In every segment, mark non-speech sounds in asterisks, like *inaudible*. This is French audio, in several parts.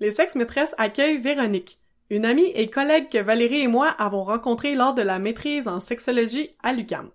les sexes maîtresses accueillent Véronique, une amie et collègue que Valérie et moi avons rencontrée lors de la maîtrise en sexologie à l'UQAM.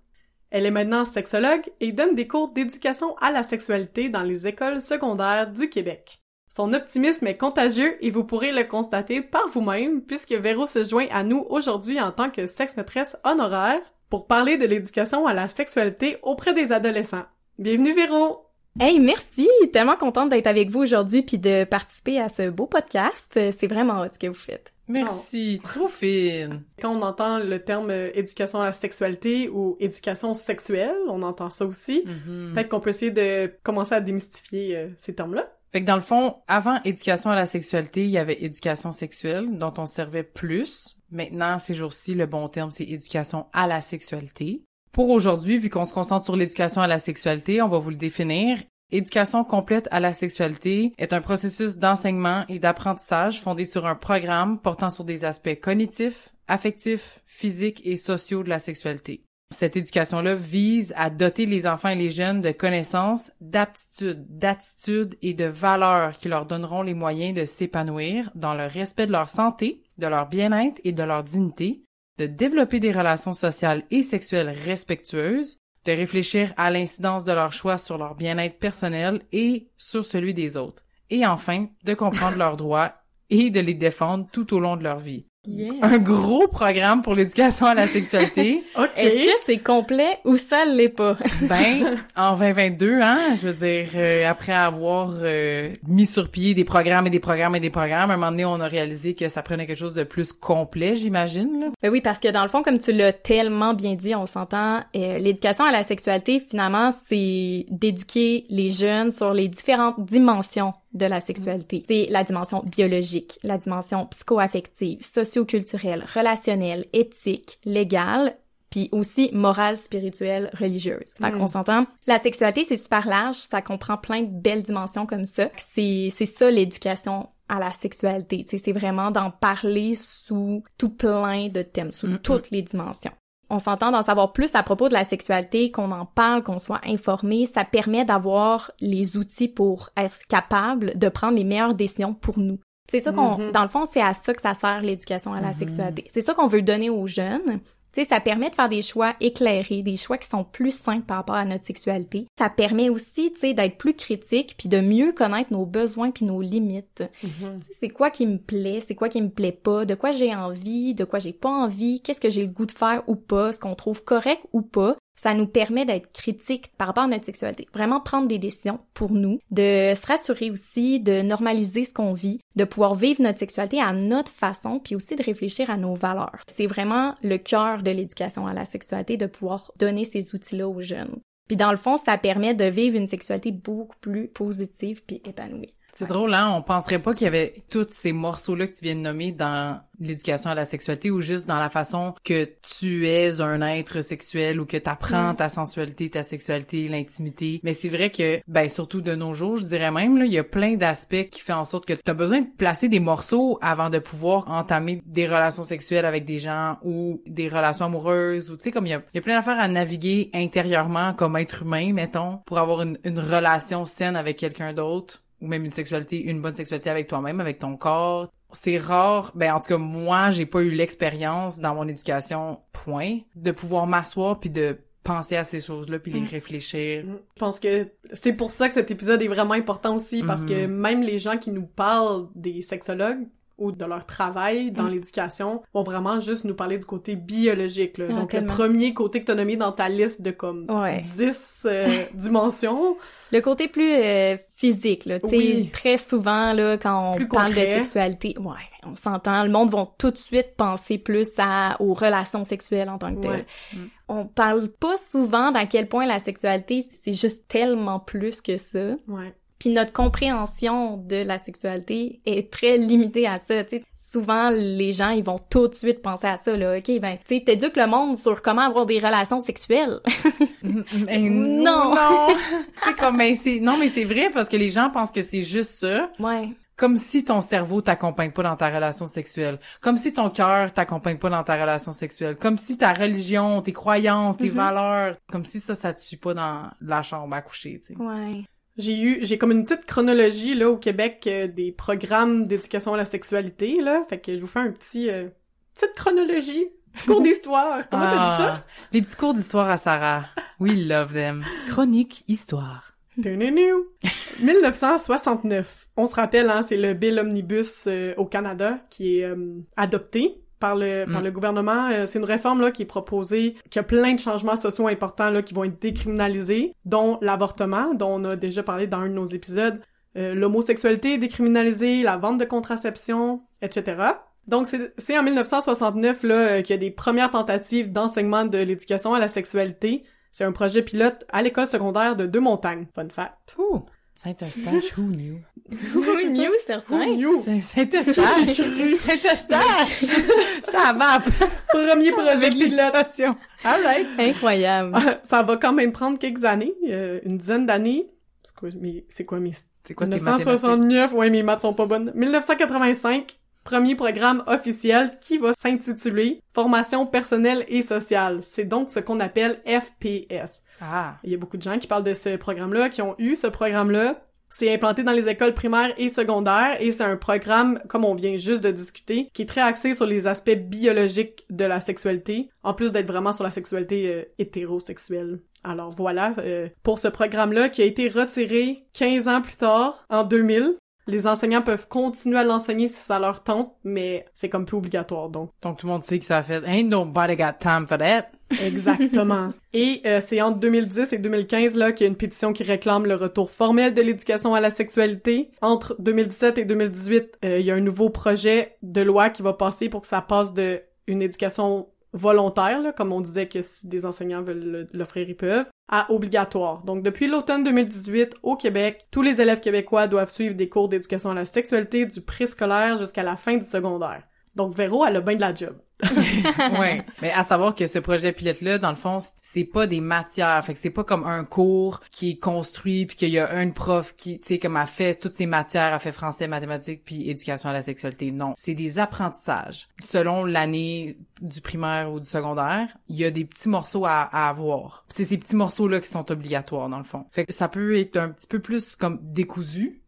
Elle est maintenant sexologue et donne des cours d'éducation à la sexualité dans les écoles secondaires du Québec. Son optimisme est contagieux et vous pourrez le constater par vous-même puisque Véro se joint à nous aujourd'hui en tant que sexe-maîtresse honoraire pour parler de l'éducation à la sexualité auprès des adolescents. Bienvenue Véro! Hey, merci! Tellement contente d'être avec vous aujourd'hui puis de participer à ce beau podcast. C'est vraiment ce que vous faites. Merci, trop fine. Quand on entend le terme euh, éducation à la sexualité ou éducation sexuelle, on entend ça aussi. Mhm. Peut-être qu'on peut essayer de commencer à démystifier euh, ces termes-là. Fait que dans le fond, avant éducation à la sexualité, il y avait éducation sexuelle dont on servait plus. Maintenant, ces jours-ci, le bon terme, c'est éducation à la sexualité. Pour aujourd'hui, vu qu'on se concentre sur l'éducation à la sexualité, on va vous le définir. Éducation complète à la sexualité est un processus d'enseignement et d'apprentissage fondé sur un programme portant sur des aspects cognitifs, affectifs, physiques et sociaux de la sexualité. Cette éducation-là vise à doter les enfants et les jeunes de connaissances, d'aptitudes, d'attitudes et de valeurs qui leur donneront les moyens de s'épanouir dans le respect de leur santé, de leur bien-être et de leur dignité, de développer des relations sociales et sexuelles respectueuses, de réfléchir à l'incidence de leurs choix sur leur bien-être personnel et sur celui des autres, et enfin, de comprendre leurs droits et de les défendre tout au long de leur vie. Yeah. Un gros programme pour l'éducation à la sexualité. *laughs* OK. Est-ce que c'est complet ou ça l'est pas? *laughs* Ben, en 2022, hein, je veux dire, euh, après avoir euh, mis sur pied des programmes et des programmes et des programmes, à un moment donné, on a réalisé que ça prenait quelque chose de plus complet, j'imagine. là. Ben oui, parce que dans le fond, comme tu l'as tellement bien dit, on s'entend, euh, l'éducation à la sexualité, finalement, c'est d'éduquer les jeunes sur les différentes dimensions de la sexualité. C'est la dimension biologique, la dimension psycho-affective, socio-culturelle, relationnelle, éthique, légale, puis aussi morale, spirituelle, religieuse. Fait Mm. qu'on s'entend? La sexualité, c'est super large, ça comprend plein de belles dimensions comme ça. C'est c'est ça l'éducation à la sexualité. C'est vraiment d'en parler sous tout plein de thèmes, sous Mm, toutes les dimensions. On s'entend d'en savoir plus à propos de la sexualité, qu'on en parle, qu'on soit informé. Ça permet d'avoir les outils pour être capable de prendre les meilleures décisions pour nous. C'est ça qu'on, Mhm. dans le fond, c'est à ça que ça sert l'éducation à la Mhm. sexualité. C'est ça qu'on veut donner aux jeunes. Tu sais, ça permet de faire des choix éclairés, des choix qui sont plus simples par rapport à notre sexualité. Ça permet aussi, tu sais, d'être plus critique puis de mieux connaître nos besoins puis nos limites. Mhm. Tu sais, C'est quoi qui me plaît, c'est quoi qui me plaît pas, de quoi j'ai envie, de quoi j'ai pas envie, qu'est-ce que j'ai le goût de faire ou pas, ce qu'on trouve correct ou pas. Ça nous permet d'être critique par rapport à notre sexualité. Vraiment prendre des décisions pour nous, de se rassurer aussi, de normaliser ce qu'on vit, de pouvoir vivre notre sexualité à notre façon, puis aussi de réfléchir à nos valeurs. C'est vraiment le cœur de l'éducation à la sexualité de pouvoir donner ces outils-là aux jeunes. Puis dans le fond, ça permet de vivre une sexualité beaucoup plus positive puis épanouie. C'est drôle, hein? On penserait pas qu'il y avait tous ces morceaux-là que tu viens de nommer dans l'éducation à la sexualité ou juste dans la façon que tu es un être sexuel ou que tu apprends Mm. ta sensualité, ta sexualité, l'intimité. Mais c'est vrai que, ben, surtout de nos jours, je dirais même, là, il y a plein d'aspects qui font en sorte que tu as besoin de placer des morceaux avant de pouvoir entamer des relations sexuelles avec des gens ou des relations amoureuses ou, tu sais, comme il y a, il y a plein d'affaires à naviguer intérieurement comme être humain, mettons, pour avoir une, une relation saine avec quelqu'un d'autre ou même une sexualité, une bonne sexualité avec toi-même, avec ton corps. C'est rare, ben en tout cas moi, j'ai pas eu l'expérience dans mon éducation point de pouvoir m'asseoir puis de penser à ces choses-là puis les Mm. réfléchir. Je pense que c'est pour ça que cet épisode est vraiment important aussi, parce Mhm. que même les gens qui nous parlent des sexologues ou de leur travail dans Mm. l'éducation vont vraiment juste nous parler du côté biologique. Là. Ah, Donc tellement. le premier côté que t'as nommé dans ta liste de comme Ouais. 10 euh, *laughs* dimensions, Le côté plus euh, physique, là, Oui. très souvent, là, quand on Plus parle de sexualité, ouais, on s'entend, le monde va tout de suite penser plus à, aux relations sexuelles en tant que telles. Ouais. Mm. On parle pas souvent d'à quel point la sexualité, c'est juste tellement plus que ça. ouais. Puis notre compréhension de la sexualité est très limitée à ça. sais souvent, les gens, ils vont tout de suite penser à ça. Là. OK, ben, tu sais, t'éduques le monde sur comment avoir des relations sexuelles. *laughs* non! Non! *laughs* c'est comme, ben, c'est, non, mais c'est vrai parce que les gens pensent que c'est juste ça. Ouais. Comme si ton cerveau t'accompagne pas dans ta relation sexuelle. Comme si ton cœur t'accompagne pas dans ta relation sexuelle. Comme si ta religion, tes croyances, tes mm-hmm. valeurs, comme si ça, ça te suit pas dans la chambre à coucher, tu sais. Ouais. J'ai eu, j'ai comme une petite chronologie là au Québec euh, des programmes d'éducation à la sexualité là, fait que je vous fais un petit euh, petite chronologie, petit cours *laughs* d'histoire. Comment t'as dit ça? Ah, Les petits cours d'histoire à Sarah. We love them. Chronique histoire. 1969. *laughs* On se rappelle, hein, c'est le Bill Omnibus euh, au Canada qui est adopté par le par mm. le gouvernement. Euh, c'est une réforme là qui est proposée, qui a plein de changements sociaux importants là qui vont être décriminalisés, dont l'avortement, dont on a déjà parlé dans un de nos épisodes. Euh, l'homosexualité est décriminalisée, la vente de contraception, etc. Donc c'est en 1969 là euh, qu'il y a des premières tentatives d'enseignement de l'éducation à la sexualité. C'est un projet pilote à l'école secondaire de Deux-Montagnes. Fun fact. Ouh. Saint-Eustache, who knew? Who knew, certain? Saint-Eustache! Saint-Eustache! Ça map! Premier projet de l'éducation. Alright! Incroyable! Ça va quand même prendre quelques années, euh, une dizaine d'années. C'est quoi, mes, c'est quoi mes... C'est quoi 1969, ouais, mes maths sont pas bonnes. 1985, premier programme officiel qui va s'intituler Formation personnelle et sociale. C'est donc ce qu'on appelle FPS. Ah. Il y a beaucoup de gens qui parlent de ce programme-là, qui ont eu ce programme-là. C'est implanté dans les écoles primaires et secondaires et c'est un programme, comme on vient juste de discuter, qui est très axé sur les aspects biologiques de la sexualité, en plus d'être vraiment sur la sexualité euh, hétérosexuelle. Alors voilà, euh, pour ce programme-là qui a été retiré 15 ans plus tard, en 2000, les enseignants peuvent continuer à l'enseigner si ça leur tente, mais c'est comme plus obligatoire, donc. Donc tout le monde sait que ça a fait « Ain't nobody got time for that *laughs* ». *laughs* Exactement. et euh, c'est entre 2010 et 2015 là qu'il y a une pétition qui réclame le retour formel de l'éducation à la sexualité. Entre 2017 et 2018, euh, il y a un nouveau projet de loi qui va passer pour que ça passe de une éducation volontaire, comme on disait que si des enseignants veulent l'offrir, ils peuvent, à obligatoire. Donc depuis l'automne 2018, au Québec, tous les élèves québécois doivent suivre des cours d'éducation à la sexualité du préscolaire jusqu'à la fin du secondaire. Donc Véro, elle a bien de la job. *laughs* ouais, mais à savoir que ce projet pilote là dans le fond, c'est pas des matières, fait que c'est pas comme un cours qui est construit puis qu'il y a un prof qui tu sais comme a fait toutes ces matières, a fait français, mathématiques puis éducation à la sexualité. Non, c'est des apprentissages. Selon l'année du primaire ou du secondaire, il y a des petits morceaux à, avoir. C'est ces petits morceaux là qui sont obligatoires dans le fond. Fait que ça peut être un petit peu plus comme décousu.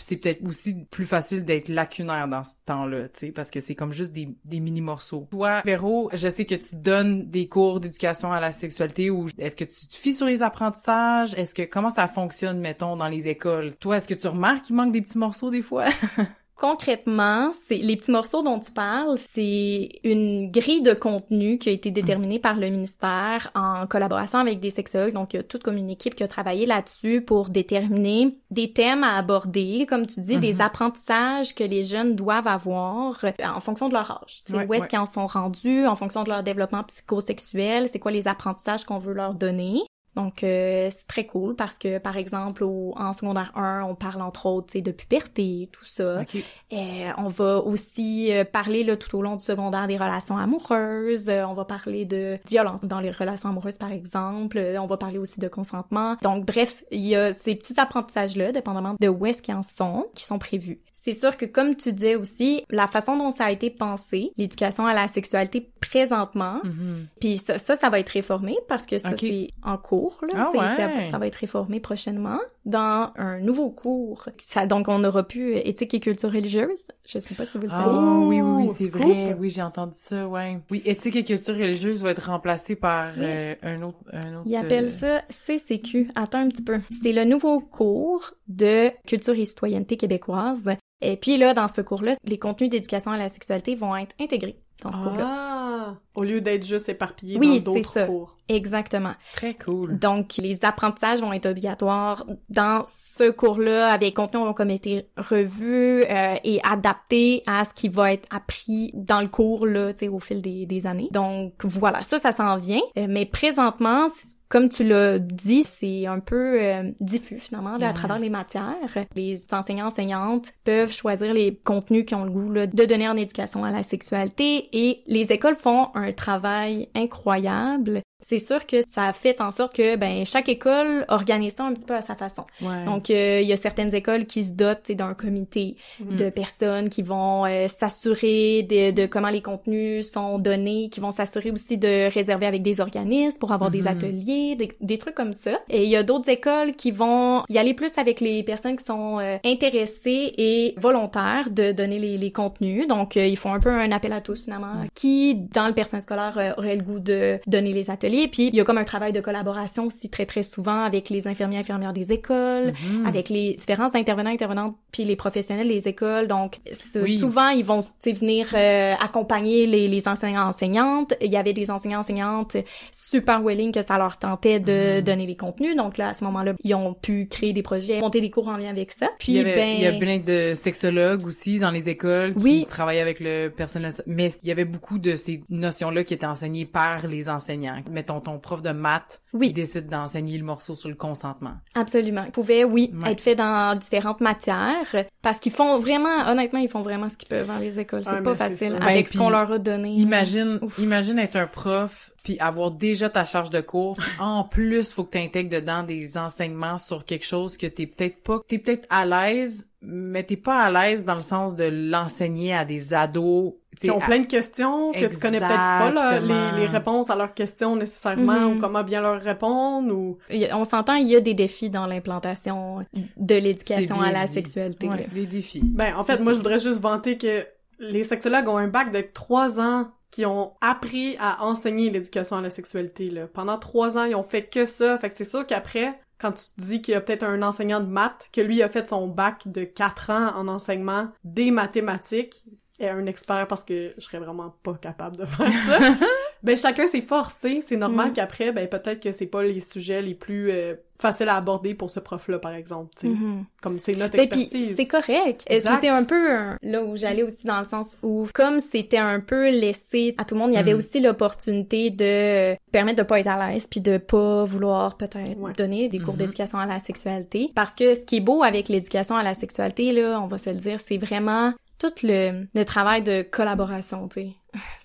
Mm-hmm c'est peut-être aussi plus facile d'être lacunaire dans ce temps-là, tu sais, parce que c'est comme juste des, des mini-morceaux. Toi, Véro, je sais que tu donnes des cours d'éducation à la sexualité ou est-ce que tu te fies sur les apprentissages? Est-ce que, comment ça fonctionne, mettons, dans les écoles? Toi, est-ce que tu remarques qu'il manque des petits morceaux des fois? *laughs* Concrètement, c'est les petits morceaux dont tu parles, c'est une grille de contenu qui a été déterminée par le ministère en collaboration avec des sexologues. Donc, il y a toute comme une équipe qui a travaillé là-dessus pour déterminer des thèmes à aborder, comme tu dis, des mhm. apprentissages que les jeunes doivent avoir euh, en fonction de leur âge. où est-ce qu'ils en sont rendus, en fonction de leur développement psychosexuel, c'est quoi les apprentissages qu'on veut leur donner. Donc euh, c'est très cool parce que par exemple au, en secondaire 1, on parle entre autres de puberté, tout ça. Et on va aussi euh, parler là, tout au long du secondaire des relations amoureuses, euh, on va parler de violence dans les relations amoureuses par exemple, on va parler aussi de consentement. Donc bref, il y a ces petits apprentissages là dépendamment de où est-ce qu'ils en sont qui sont prévus. C'est sûr que comme tu disais aussi, la façon dont ça a été pensé, l'éducation à la sexualité présentement, mm-hmm. puis ça, ça, va être réformé parce que ça c'est en cours là, ah ça, va être réformé prochainement dans un nouveau cours. Ça donc on aura pu éthique et culture religieuse. Je sais pas si vous le savez. Oh oui oui, oui c'est vrai. Oui, j'ai entendu ça, ouais. Oui, éthique et culture religieuse va être remplacé par euh, un autre un autre Ils appellent ça CCQ. Attends un petit peu. C'est le nouveau cours de culture et citoyenneté québécoise et puis là, dans ce cours-là, les contenus d'éducation à la sexualité vont être intégrés dans ce cours-là. Ah! Au lieu d'être juste éparpillés dans d'autres cours. Exactement. Très cool. Donc, les apprentissages vont être obligatoires dans ce cours-là. Avec les contenus vont comme été revus euh, et adaptés à ce qui va être appris dans le cours là, tu sais, au fil des, des années. Donc voilà, ça, ça s'en vient. Euh, mais présentement, comme tu l'as dit, c'est un peu euh, diffus finalement là, à Ouais. travers les matières. Les enseignants enseignantes peuvent choisir les contenus qui ont le goût là, de donner en éducation à la sexualité et les écoles font un travail incroyable. C'est sûr que ça a fait en sorte que ben chaque école organise ça un petit peu à sa façon. Ouais. Donc euh, il y a certaines écoles qui se dotent d'un comité Mhm. de personnes qui vont euh, s'assurer de, de comment les contenus sont donnés, qui vont s'assurer aussi de réserver avec des organismes pour avoir des Mhm. ateliers, des, des trucs comme ça. Et il y a d'autres écoles qui vont y aller plus avec les personnes qui sont euh, intéressées et volontaires de donner les, les contenus. Donc euh, ils font un peu un appel à tous finalement, qui dans le personnel scolaire euh, aurait le goût de donner les ateliers. Puis il y a comme un travail de collaboration aussi très très souvent avec les infirmiers infirmières des écoles, Mhm. avec les différents intervenants, intervenantes, puis les professionnels des écoles. Donc, Oui. souvent, ils vont venir euh, accompagner les, les enseignants enseignantes. Il y avait des enseignants enseignantes super willing que ça leur tentait de Mhm. donner les contenus. Donc là, à ce moment-là, ils ont pu créer des projets, monter des cours en lien avec ça. Puis, il y avait, ben, il y a plein de sexologues aussi dans les écoles qui Oui. travaillaient avec le personnel, mais il y avait beaucoup de ces notions-là qui étaient enseignées par les enseignants. Mettons ton prof de maths oui, décide d'enseigner le morceau sur le consentement. absolument. Ils pouvaient, oui, Ouais. être faits dans différentes matières parce qu'ils font vraiment, honnêtement, ils font vraiment ce qu'ils peuvent dans les écoles. C'est pas facile ça. avec Ben, ce qu'on leur a donné. Imagine, Ouf. imagine être un prof puis avoir déjà ta charge de cours. *laughs* en plus, faut que tu intègres dedans des enseignements sur quelque chose que t'es peut-être pas, t'es peut-être à l'aise, mais t'es pas à l'aise dans le sens de l'enseigner à des ados. Qui ont à- plein de questions, que tu connais peut-être pas là, les, les réponses à leurs questions nécessairement, Mhm. ou comment bien leur répondre, ou... On s'entend, il y a des défis dans l'implantation de l'éducation à la dit. sexualité. Ouais, des défis. Ben, en fait, moi, ça. je voudrais juste vanter que les sexologues ont un bac de trois ans qui ont appris à enseigner l'éducation à la sexualité, là. Pendant trois ans, ils ont fait que ça. Fait que c'est sûr qu'après, quand tu te dis qu'il y a peut-être un enseignant de maths, que lui a fait son bac de quatre ans en enseignement des mathématiques, et un expert parce que je serais vraiment pas capable de faire ça. *laughs* ben, chacun ses forces, tu sais. C'est normal Mm. qu'après, ben, peut-être que c'est pas les sujets les plus euh, faciles à aborder pour ce prof-là, par exemple, tu sais. Mhm. Comme c'est notre Ben, puis expertise. c'est correct. Et Exact. C'est un peu un- là où j'allais aussi dans le sens où comme c'était un peu laissé à tout le monde, il y avait Mm. aussi l'opportunité de permettre de pas être à l'aise puis de pas vouloir peut-être Ouais. donner des cours Mhm. d'éducation à la sexualité parce que ce qui est beau avec l'éducation à la sexualité là, on va se le dire, c'est vraiment tout le, le travail de collaboration, tu sais.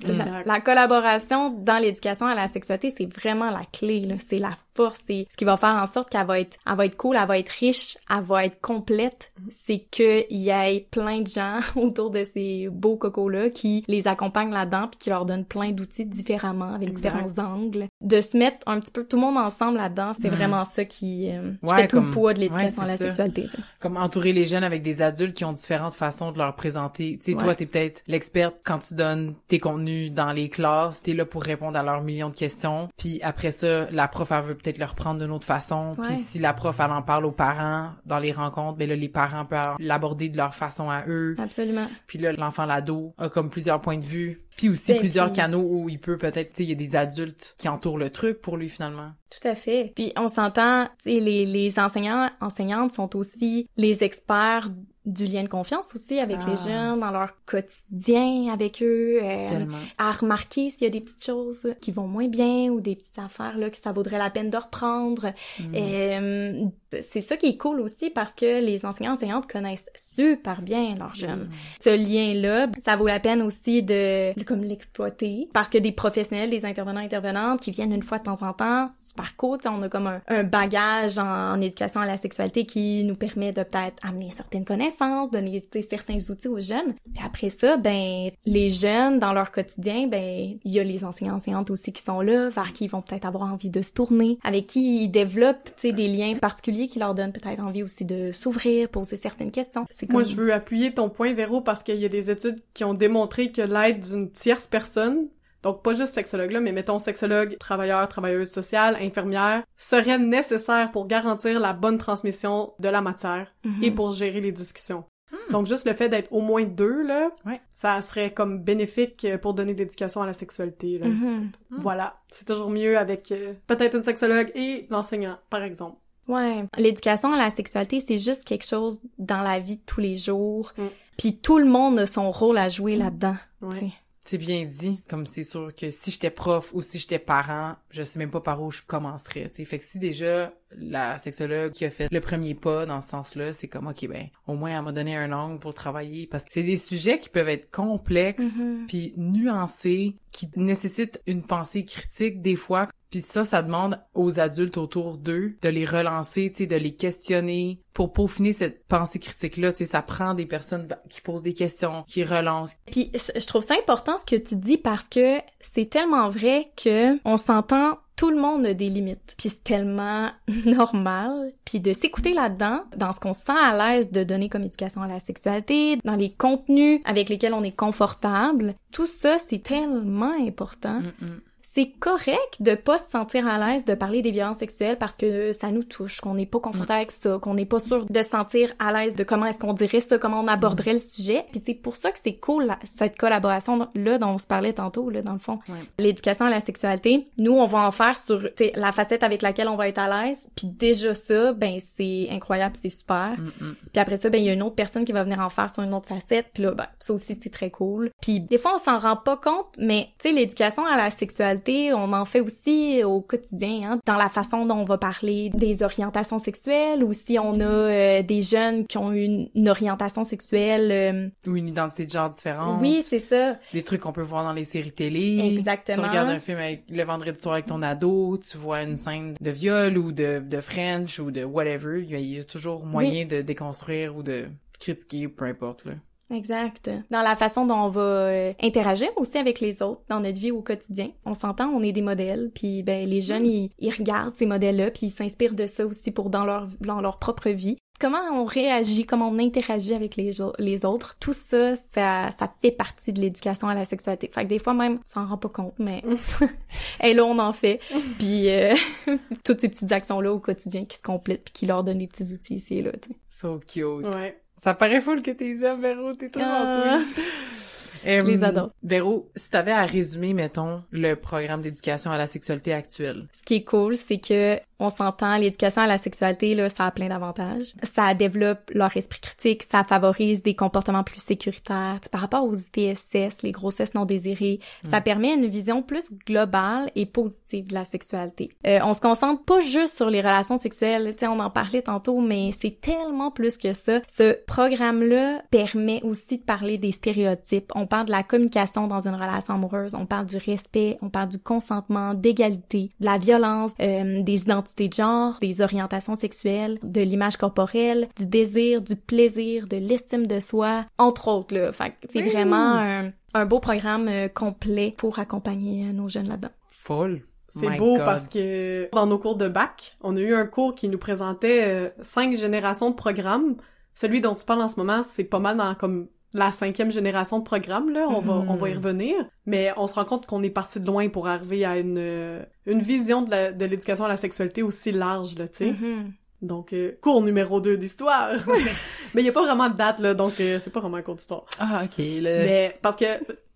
C'est La, collaboration dans l'éducation à la sexualité, c'est vraiment la clé, là. C'est la force, c'est ce qui va faire en sorte qu'elle va être, elle va être cool, elle va être riche, elle va être complète. C'est que il y ait plein de gens *laughs* autour de ces beaux cocos-là qui les accompagnent là-dedans puis qui leur donnent plein d'outils différemment avec Exact. différents angles. De se mettre un petit peu tout le monde ensemble là-dedans, c'est Mhm. vraiment ça qui, euh, qui Ouais, fait tout le poids de l'éducation ouais, à la c'est ça. sexualité. Comme entourer les jeunes avec des adultes qui ont différentes façons de leur présenter. Tu sais, Ouais. toi, t'es peut-être l'experte quand tu donnes tes contenus dans les classes, t'es là pour répondre à leurs millions de questions. Puis après ça, la prof, elle veut peut-être le reprendre d'une autre façon. Puis si la prof, elle en parle aux parents dans les rencontres, ben là, les parents peuvent l'aborder de leur façon à eux. Absolument. Puis là, l'enfant, l'ado, a comme plusieurs points de vue. Puis aussi Ben, plusieurs puis- canaux où il peut peut-être, tu sais, il y a des adultes qui entourent le truc pour lui finalement. Tout à fait. Puis on s'entend, tu sais, les, les enseignants, enseignantes sont aussi les experts du lien de confiance aussi avec Ah. les jeunes dans leur quotidien avec eux, euh, à remarquer s'il y a des petites choses qui vont moins bien ou des petites affaires là que ça vaudrait la peine de reprendre. Mm. Euh, c'est ça qui est cool aussi parce que les enseignants enseignantes connaissent super bien leurs jeunes. Ce lien-là, ça vaut la peine aussi de, de comme l'exploiter parce que des professionnels, des intervenants intervenantes qui viennent une fois de temps en temps, super cool. on a comme un, un bagage en, en éducation à la sexualité qui nous permet de peut-être amener certaines connaissances, donner t'sais, certains outils aux jeunes. Puis après ça, ben les jeunes dans leur quotidien, ben il y a les enseignants enseignantes aussi qui sont là, vers qui ils vont peut-être avoir envie de se tourner, avec qui ils développent t'sais, des liens particuliers qui leur donnent peut-être envie aussi de s'ouvrir, poser certaines questions. C'est Moi, comme- je veux appuyer ton point, Véro, parce qu'il y a des études qui ont démontré que l'aide d'une tierce personne, donc pas juste sexologue là, mais mettons sexologue, travailleur, travailleuse sociale, infirmière, serait nécessaire pour garantir la bonne transmission de la matière Mhm. et pour gérer les discussions. Donc juste le fait d'être au moins deux, là, Ouais. ça serait comme bénéfique euh, pour donner de l'éducation à la sexualité. Là. Mhm. Voilà, c'est toujours mieux avec euh, peut-être une sexologue et l'enseignant, par exemple. Ouais. L'éducation à la sexualité, c'est juste quelque chose dans la vie de tous les jours. Mm. Puis tout le monde a son rôle à jouer là-dedans. Ouais. C'est bien dit. Comme c'est sûr que si j'étais prof ou si j'étais parent, je sais même pas par où je commencerais. T'sais. Fait que si déjà la sexologue qui a fait le premier pas dans ce sens-là, c'est comme ok ben au moins elle m'a donné un angle pour travailler parce que c'est des sujets qui peuvent être complexes Mhm. puis nuancés, qui nécessitent une pensée critique des fois. Puis ça, ça demande aux adultes autour d'eux de les relancer, tu sais, de les questionner pour peaufiner cette pensée critique-là. Tu sais, ça prend des personnes qui posent des questions, qui relancent. Puis je trouve ça important ce que tu dis parce que c'est tellement vrai que on s'entend tout le monde a des limites. Puis c'est tellement *laughs* normal. Puis de s'écouter là-dedans, dans ce qu'on se sent à l'aise de donner comme éducation à la sexualité, dans les contenus avec lesquels on est confortable, tout ça, c'est tellement important. Mm, mm. C'est correct de pas se sentir à l'aise de parler des violences sexuelles parce que ça nous touche, qu'on n'est pas confortable avec ça, qu'on n'est pas sûr de se sentir à l'aise de comment est-ce qu'on dirait ça, comment on aborderait le sujet. Puis c'est pour ça que c'est cool cette collaboration là dont on se parlait tantôt là dans le fond. Ouais. L'éducation à la sexualité, nous on va en faire sur la facette avec laquelle on va être à l'aise. Puis déjà ça, ben c'est incroyable, c'est super. Mm, mm. Puis après ça, ben il y a une autre personne qui va venir en faire sur une autre facette. Puis là, ben ça aussi c'est très cool. Puis des fois on s'en rend pas compte, mais tu sais l'éducation à la sexualité, on en fait aussi au quotidien, hein, dans la façon dont on va parler des orientations sexuelles, ou si on a euh, des jeunes qui ont une, une orientation sexuelle. euh, Ou une identité de genre différente. oui, c'est ça, Des trucs qu'on peut voir dans les séries télé. exactement. Tu regardes un film avec, le vendredi soir avec ton ado, tu vois une scène de viol ou de, de French ou de whatever. Il y a, il y a toujours moyen de déconstruire ou de critiquer, peu importe, là. Exact. Dans la façon dont on va euh, interagir aussi avec les autres dans notre vie au quotidien. On s'entend, on est des modèles, puis ben les jeunes ils, ils regardent ces modèles-là, puis ils s'inspirent de ça aussi pour dans leur dans leur propre vie. Comment on réagit, comment on interagit avec les, autres, tout ça, ça, ça fait partie de l'éducation à la sexualité. Fait que des fois même, on s'en rend pas compte, mais *laughs* et là on en fait. Puis euh, *laughs* toutes ces petites actions-là au quotidien qui se complètent, puis qui leur donnent des petits outils ici et là. tu sais. So cute. Ouais. Ça paraît full que t'es aimes, Véro. T'es trop Ah. *laughs* Je les adore. Véro, si t'avais à résumer, mettons, le programme d'éducation à la sexualité actuel. Ce qui est cool, c'est que on s'entend, l'éducation à la sexualité, là, ça a plein d'avantages. Ça développe leur esprit critique, ça favorise des comportements plus sécuritaires. Par rapport aux ITSS, les grossesses non désirées, ça permet une vision plus globale et positive de la sexualité. Euh, on se concentre pas juste sur les relations sexuelles, tu sais, on en parlait tantôt, mais c'est tellement plus que ça. Ce programme-là permet aussi de parler des stéréotypes. On parle de la communication dans une relation amoureuse, on parle du respect, on parle du consentement, d'égalité, de la violence, euh, des identités de genre, des orientations sexuelles, de l'image corporelle, du désir, du plaisir, de l'estime de soi, entre autres, là. Fait que c'est Oui. vraiment un, un beau programme euh, complet pour accompagner euh, nos jeunes là-dedans. Full. C'est beau God. parce que dans nos cours de bac, on a eu un cours qui nous présentait euh, cinq générations de programmes. Celui dont tu parles en ce moment, c'est pas mal dans comme la cinquième génération de programmes, là. On va, Mhm. on va y revenir. Mais on se rend compte qu'on est parti de loin pour arriver à une, euh, une vision de l'éducation à la sexualité aussi large, là, tu sais. Mhm. Donc, euh, cours numéro 2 d'histoire. *laughs* Mais il y a pas vraiment de date, là, donc euh, c'est pas vraiment un cours d'histoire. Ah, ok, là. Mais parce que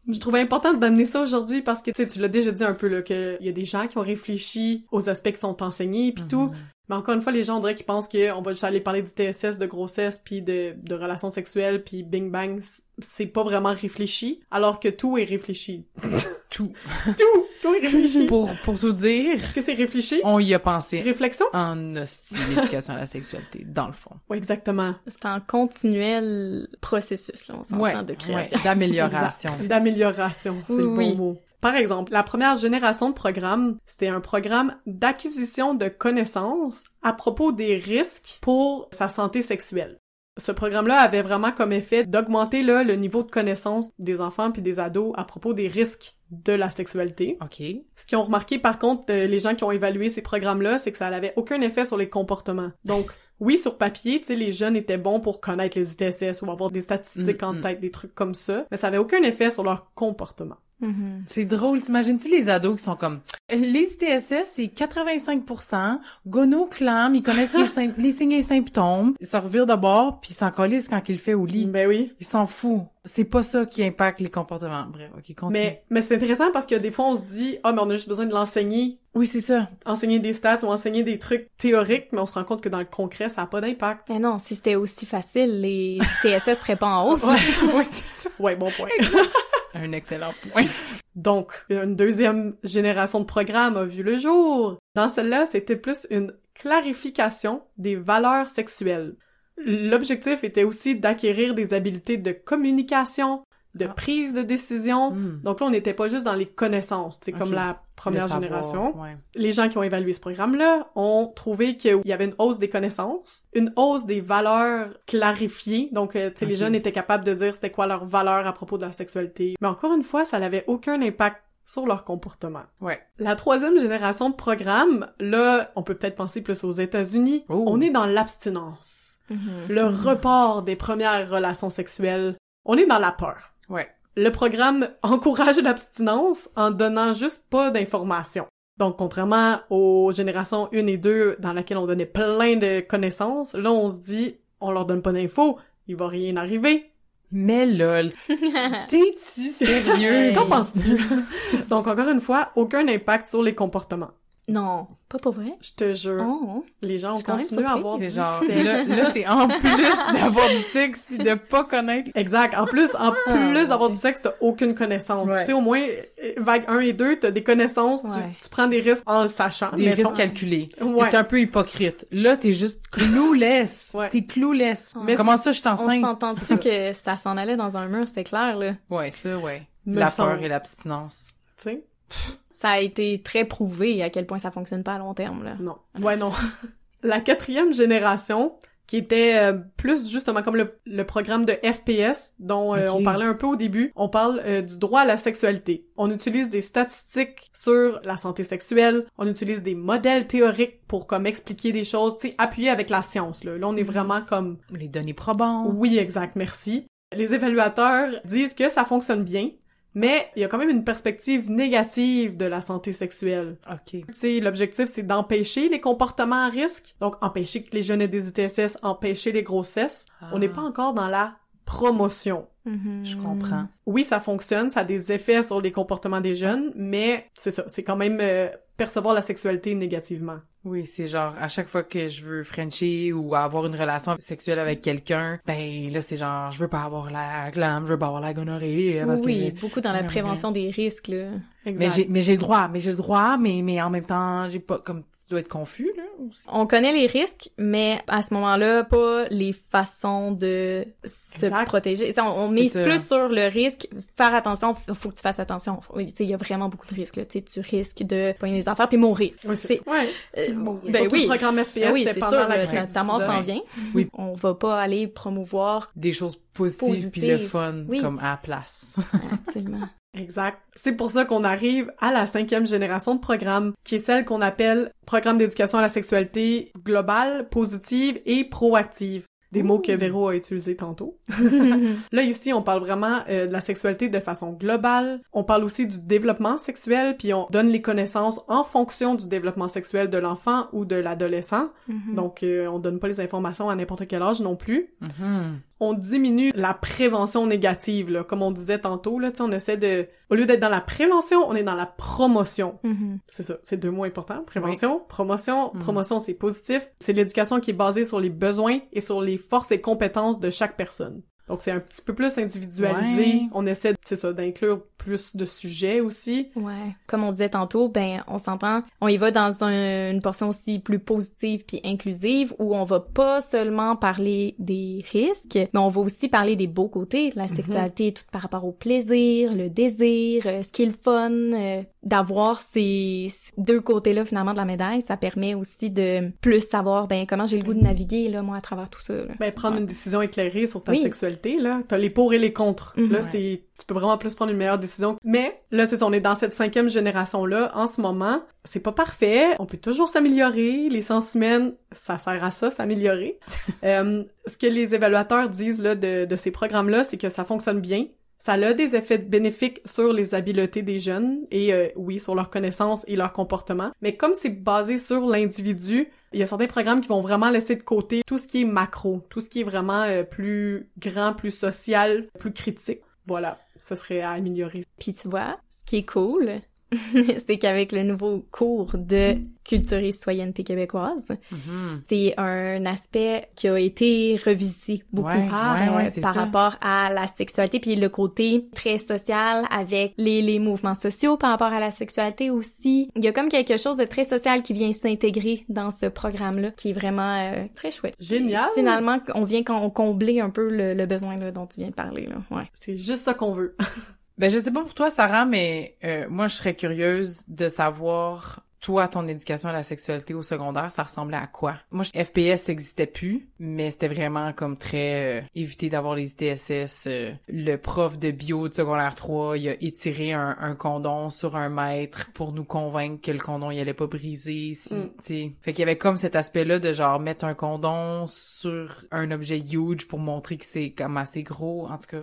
je trouvais important d'amener ça aujourd'hui parce que tu sais, tu l'as déjà dit un peu là qu'il y a des gens qui ont réfléchi aux aspects qui sont enseignés puis tout. Mais encore une fois, les gens on dirait qu'ils pensent qu'on va juste aller parler du TSS, de grossesse puis de, de relations sexuelles puis bing bang, c'est pas vraiment réfléchi, alors que tout est réfléchi. *laughs* Tout. tout, tout est réfléchi. Pour, pour tout dire, Est-ce que c'est réfléchi? on y a pensé Réflexion? en hostie *laughs* l'éducation à la sexualité, dans le fond. Oui, exactement. C'est un continuel processus, là, on s'entend, Ouais, de création. ouais, d'amélioration. D'amélioration, c'est le bon Oui. mot. Par exemple, la première génération de programme, c'était un programme d'acquisition de connaissances à propos des risques pour sa santé sexuelle. Ce programme-là avait vraiment comme effet d'augmenter là, le niveau de connaissance des enfants puis des ados à propos des risques de la sexualité. OK. Ce qu'ils ont remarqué par contre, euh, les gens qui ont évalué ces programmes-là, c'est que ça n'avait aucun effet sur les comportements. Donc, *laughs* oui, sur papier, tu sais, les jeunes étaient bons pour connaître les ITSS ou avoir des statistiques Mm, en mm. tête, des trucs comme ça, mais ça avait aucun effet sur leur comportement. Mhm. C'est drôle, t'imagines-tu les ados qui sont comme les ITSS c'est 85%, gono clam, ils connaissent *laughs* les, signes et symptômes, ils se revirent de bord puis ils s'en colissent quand ils le fait au lit. Ben oui. Ils s'en foutent. C'est pas ça qui impacte les comportements. Bref, OK, continue. Mais, mais c'est intéressant parce que des fois, on se dit, ah, mais on a juste besoin de l'enseigner, oui, c'est ça. enseigner des stats ou enseigner des trucs théoriques, mais on se rend compte que dans le concret, ça a pas d'impact. Mais non, si c'était aussi facile, les TSS seraient pas en hausse. Ouais, *laughs* ouais, c'est ça. Ouais, bon point. Un excellent point. *laughs* Donc, une deuxième génération de programmes a vu le jour. Dans celle-là, c'était plus une clarification des valeurs sexuelles. L'objectif était aussi d'acquérir des habiletés de communication, de Ah. prise de décision. Hmm. Donc là, on n'était pas juste dans les connaissances, c'est comme la première Le savoir, génération. ouais. Les gens qui ont évalué ce programme-là ont trouvé qu'il y avait une hausse des connaissances, une hausse des valeurs clarifiées. Donc, euh, tu sais, les jeunes étaient capables de dire c'était quoi leurs valeurs à propos de la sexualité. Mais encore une fois, ça n'avait aucun impact sur leur comportement. Ouais. La troisième génération de programme, là, on peut peut-être penser plus aux États-Unis. Oh. On est dans l'abstinence, Mhm. le report des premières relations sexuelles. On est dans la peur. Ouais. Le programme *laughs* encourage l'abstinence en donnant juste pas d'informations. Donc, contrairement aux générations 1 et 2 dans laquelle on donnait plein de connaissances, là, on se dit, on leur donne pas d'infos, il va rien arriver. Mais lol. *laughs* T'es-tu sérieux? Qu'en penses-tu? *laughs* Donc, encore une fois, aucun impact sur les comportements. Non, pas pour vrai? Je te jure, Oh. les gens ont continué à avoir C'est du genre, sexe. là, là c'est en *laughs* plus d'avoir du sexe pis de pas connaître. Exact. En plus, en Ah, plus d'avoir du sexe, t'as aucune connaissance. Ouais. Tu sais, au moins, euh, vague 1 et 2, t'as des connaissances, tu- Ouais. tu, prends des risques en le sachant. Des mettons. risques calculés. Ouais. T'es un peu hypocrite. Là, t'es juste clueless. Ouais. T'es clueless. Mais Comment ça, je suis On s'entend-tu que ça s'en allait dans un mur, c'était clair, là? Ouais, ça, ouais. Me La peur et l'abstinence. Tu sais? Ça a été très prouvé à quel point ça fonctionne pas à long terme, là. Non. Ouais, non. *laughs* La quatrième génération, qui était euh, plus justement comme le, le programme de FPS dont euh, on parlait un peu au début, on parle euh, du droit à la sexualité. On utilise des statistiques sur la santé sexuelle, on utilise des modèles théoriques pour comme expliquer des choses, tu sais, appuyés avec la science. Là, là on est vraiment comme Les données probantes. oui, exact, merci. Les évaluateurs disent que ça fonctionne bien, mais il y a quand même une perspective négative de la santé sexuelle. OK. Tu sais, l'objectif, c'est d'empêcher les comportements à risque. Donc, empêcher que les jeunes aient des ITSS, empêcher les grossesses. On n'est pas encore dans la promotion. Je comprends. Oui, ça fonctionne, ça a des effets sur les comportements des jeunes, mais c'est ça, c'est quand même euh, percevoir la sexualité négativement. Oui, c'est genre, à chaque fois que je veux frencher ou avoir une relation sexuelle avec quelqu'un, ben là, c'est genre, je veux pas avoir la glam, je veux pas avoir la gonorrhée, parce oui, que... beaucoup dans la prévention des risques, là. Exact. Mais j'ai, mais j'ai le droit, mais j'ai le droit, mais, mais en même temps, j'ai pas, comme, tu dois être confus, là. On connaît les risques, mais à ce moment-là, pas les façons de se Exact. protéger. On, on C'est mise ça. plus sur le risque. Faire attention, faut que tu fasses attention. Il y a vraiment beaucoup de risques, là. Tu risques de pogner les affaires puis mourir. Oui, c'est... Ouais. Euh, Bon, ben oui. le programme FPS, oui, c'est sûr, la ta, mort s'en vient. Oui. On va pas aller promouvoir. Des choses positives puis le fun, Oui. comme à la place. Absolument. *laughs* Exact. C'est pour ça qu'on arrive à la cinquième génération de programmes, qui est celle qu'on appelle programme d'éducation à la sexualité globale, positive et proactive. Des mots que Véro a utilisés tantôt. *laughs* Là, ici, on parle vraiment euh, de la sexualité de façon globale. On parle aussi du développement sexuel, puis on donne les connaissances en fonction du développement sexuel de l'enfant ou de l'adolescent. Mhm. Donc, euh, on donne pas les informations à n'importe quel âge non plus. Mhm. On diminue la prévention négative, là. Comme on disait tantôt, là, on essaie de... Au lieu d'être dans la prévention, on est dans la promotion. Mhm. C'est ça, c'est deux mots importants. Prévention, promotion. Mm. Promotion, c'est positif. C'est l'éducation qui est basée sur les besoins et sur les forces et compétences de chaque personne. Donc c'est un petit peu plus individualisé. Ouais. On essaie, c'est ça, d'inclure plus de sujets aussi. Ouais. Comme on disait tantôt, ben on s'entend, on y va dans un- une portion aussi plus positive puis inclusive où on va pas seulement parler des risques, mais on va aussi parler des beaux côtés la sexualité, tout par rapport au plaisir, le désir, euh, ce qui est le fun, euh, d'avoir ces ces deux côtés-là finalement de la médaille, ça permet aussi de plus savoir ben comment j'ai le goût de naviguer là moi à travers tout ça. Là. Ben, prendre Ouais. une décision éclairée sur ta Oui. sexualité, là. T'as les pour et les contre. Mhm. là, Ouais. c'est, tu peux vraiment plus prendre une meilleure décision. Mais, là, c'est on est dans cette cinquième génération-là, en ce moment. C'est pas parfait. On peut toujours s'améliorer. Les sciences humaines, ça sert à ça, s'améliorer. *laughs* Euh, ce que les évaluateurs disent, là, de, de ces programmes-là, c'est que ça fonctionne bien. Ça a des effets bénéfiques sur les habiletés des jeunes et euh, oui, sur leurs connaissances et leur comportement. Mais comme c'est basé sur l'individu, il y a certains programmes qui vont vraiment laisser de côté tout ce qui est macro, tout ce qui est vraiment euh, plus grand, plus social, plus critique. Voilà, ce serait à améliorer. Puis tu vois, ce qui est cool, *laughs* c'est qu'avec le nouveau cours de culture et citoyenneté québécoise, Mhm. c'est un aspect qui a été revisité beaucoup Ouais, ouais, ouais, euh, par ça. rapport à la sexualité puis le côté très social avec les, les mouvements sociaux par rapport à la sexualité aussi. Il y a comme quelque chose de très social qui vient s'intégrer dans ce programme-là qui est vraiment euh, très chouette. Génial. Finalement, on vient com- combler un peu le, le besoin là, dont tu viens de parler là. Ouais. C'est juste ça qu'on veut. *laughs* Ben, je sais pas pour toi, Sarah, mais euh, moi, je serais curieuse de savoir, toi, ton éducation à la sexualité au secondaire, ça ressemblait à quoi? Moi, je- FPS existait plus, mais c'était vraiment comme très... euh, éviter d'avoir les ITSS. euh, le prof de bio de secondaire 3, il a étiré un, un condom sur un mètre pour nous convaincre que le condom, il allait pas briser. Si, Mm. tu sais. Fait qu'il y avait comme cet aspect-là de genre mettre un condom sur un objet huge pour montrer que c'est comme assez gros. En tout cas,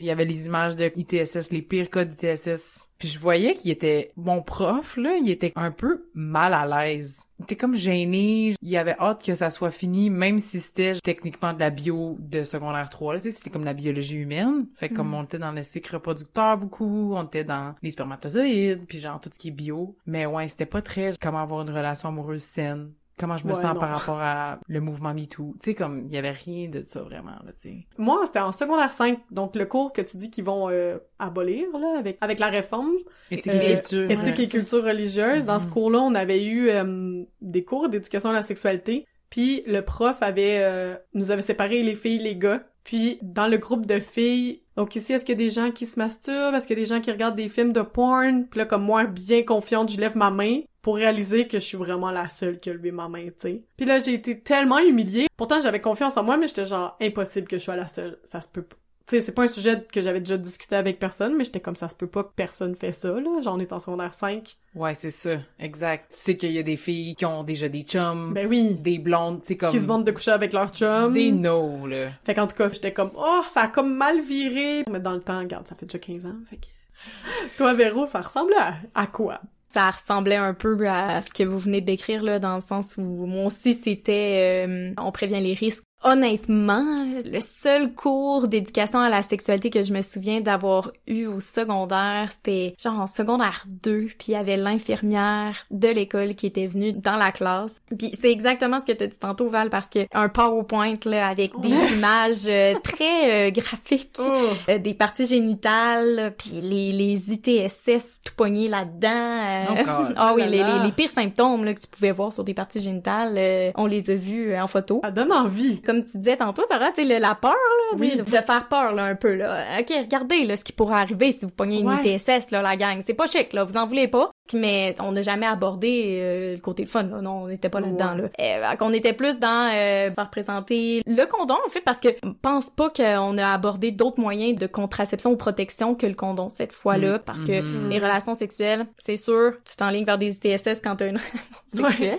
il y avait les images de ITSS, les pires cas d'ITSS. Puis je voyais qu'il était, mon prof, là, il était un peu mal à l'aise. Il était comme gêné, il avait hâte que ça soit fini, même si c'était techniquement de la bio de secondaire 3, là, tu sais, c'était comme la biologie humaine. Fait que comme on était dans le cycle reproducteur beaucoup, on était dans les spermatozoïdes, puis genre tout ce qui est bio. Mais ouais, c'était pas très comment avoir une relation amoureuse saine. Comment je me Ouais, sens non. par rapport à le mouvement MeToo. Tu sais, comme, il y avait rien de ça vraiment, là, tu sais. Moi, c'était en secondaire 5, donc le cours que tu dis qu'ils vont euh, abolir, là, avec, avec la réforme. Éthique Euh, et culture. Éthique ouais. et culture religieuse. Dans ce Mhm. cours-là, on avait eu euh, des cours d'éducation à la sexualité. Puis le prof avait euh, nous avait séparé les filles, les gars. Puis dans le groupe de filles, donc ici, est-ce qu'il y a des gens qui se masturbent? Est-ce qu'il y a des gens qui regardent des films de porn? Puis là, comme moi, bien confiante, je lève ma main pour réaliser que je suis vraiment la seule qui a levé ma main, tu sais. Puis là, j'ai été tellement humiliée. Pourtant, j'avais confiance en moi, mais j'étais genre, impossible que je sois la seule. Ça se peut pas. Tu sais, c'est pas un sujet que j'avais déjà discuté avec personne, mais j'étais comme ça se peut pas que personne fait ça, là. Genre, on est en secondaire 5. Ouais, c'est ça. Exact. Tu sais qu'il y a des filles qui ont déjà des chums, Ben oui. des blondes, tu sais, comme... Qui se vendent de coucher avec leur chum. Des no, là. Fait qu'en tout cas, j'étais comme, oh, ça a comme mal viré. Mais dans le temps, regarde, ça fait déjà 15 ans, fait que... *laughs* Toi, Véro, ça ressemblait à, à quoi? Ça ressemblait un peu à ce que vous venez de décrire là, dans le sens où moi aussi c'était, euh, on prévient les risques. Honnêtement, le seul cours d'éducation à la sexualité que je me souviens d'avoir eu au secondaire, c'était genre en secondaire 2, puis il y avait l'infirmière de l'école qui était venue dans la classe. Puis c'est exactement ce que tu as dit tantôt Val parce que un PowerPoint là avec des images euh, très euh, graphiques Oh! euh, des parties génitales, puis les, les ITSS tout pognés là-dedans. Oh ah oui, Oh les, là. les, les pires symptômes là, que tu pouvais voir sur des parties génitales, on les a vus en photo. Ça donne envie. Comme tu disais tantôt, Sarah, tu sais, la peur, là, Oui. de faire peur là, un peu. Là. OK, regardez là, ce qui pourrait arriver si vous pognez une Ouais. ITSS, là, la gang. C'est pas chic, là, vous en voulez pas. Mais on n'a jamais abordé euh, le côté fun, là. Non, on n'était pas là-dedans, là. Euh, était plus dans euh, faire présenter le condom, en fait, parce que je pense pas qu'on a abordé d'autres moyens de contraception ou protection que le condom cette fois-là, Mm. parce que Mhm. les relations sexuelles, c'est sûr, tu t'enlignes vers des ITSS quand t'as une *laughs* relation sexuelle.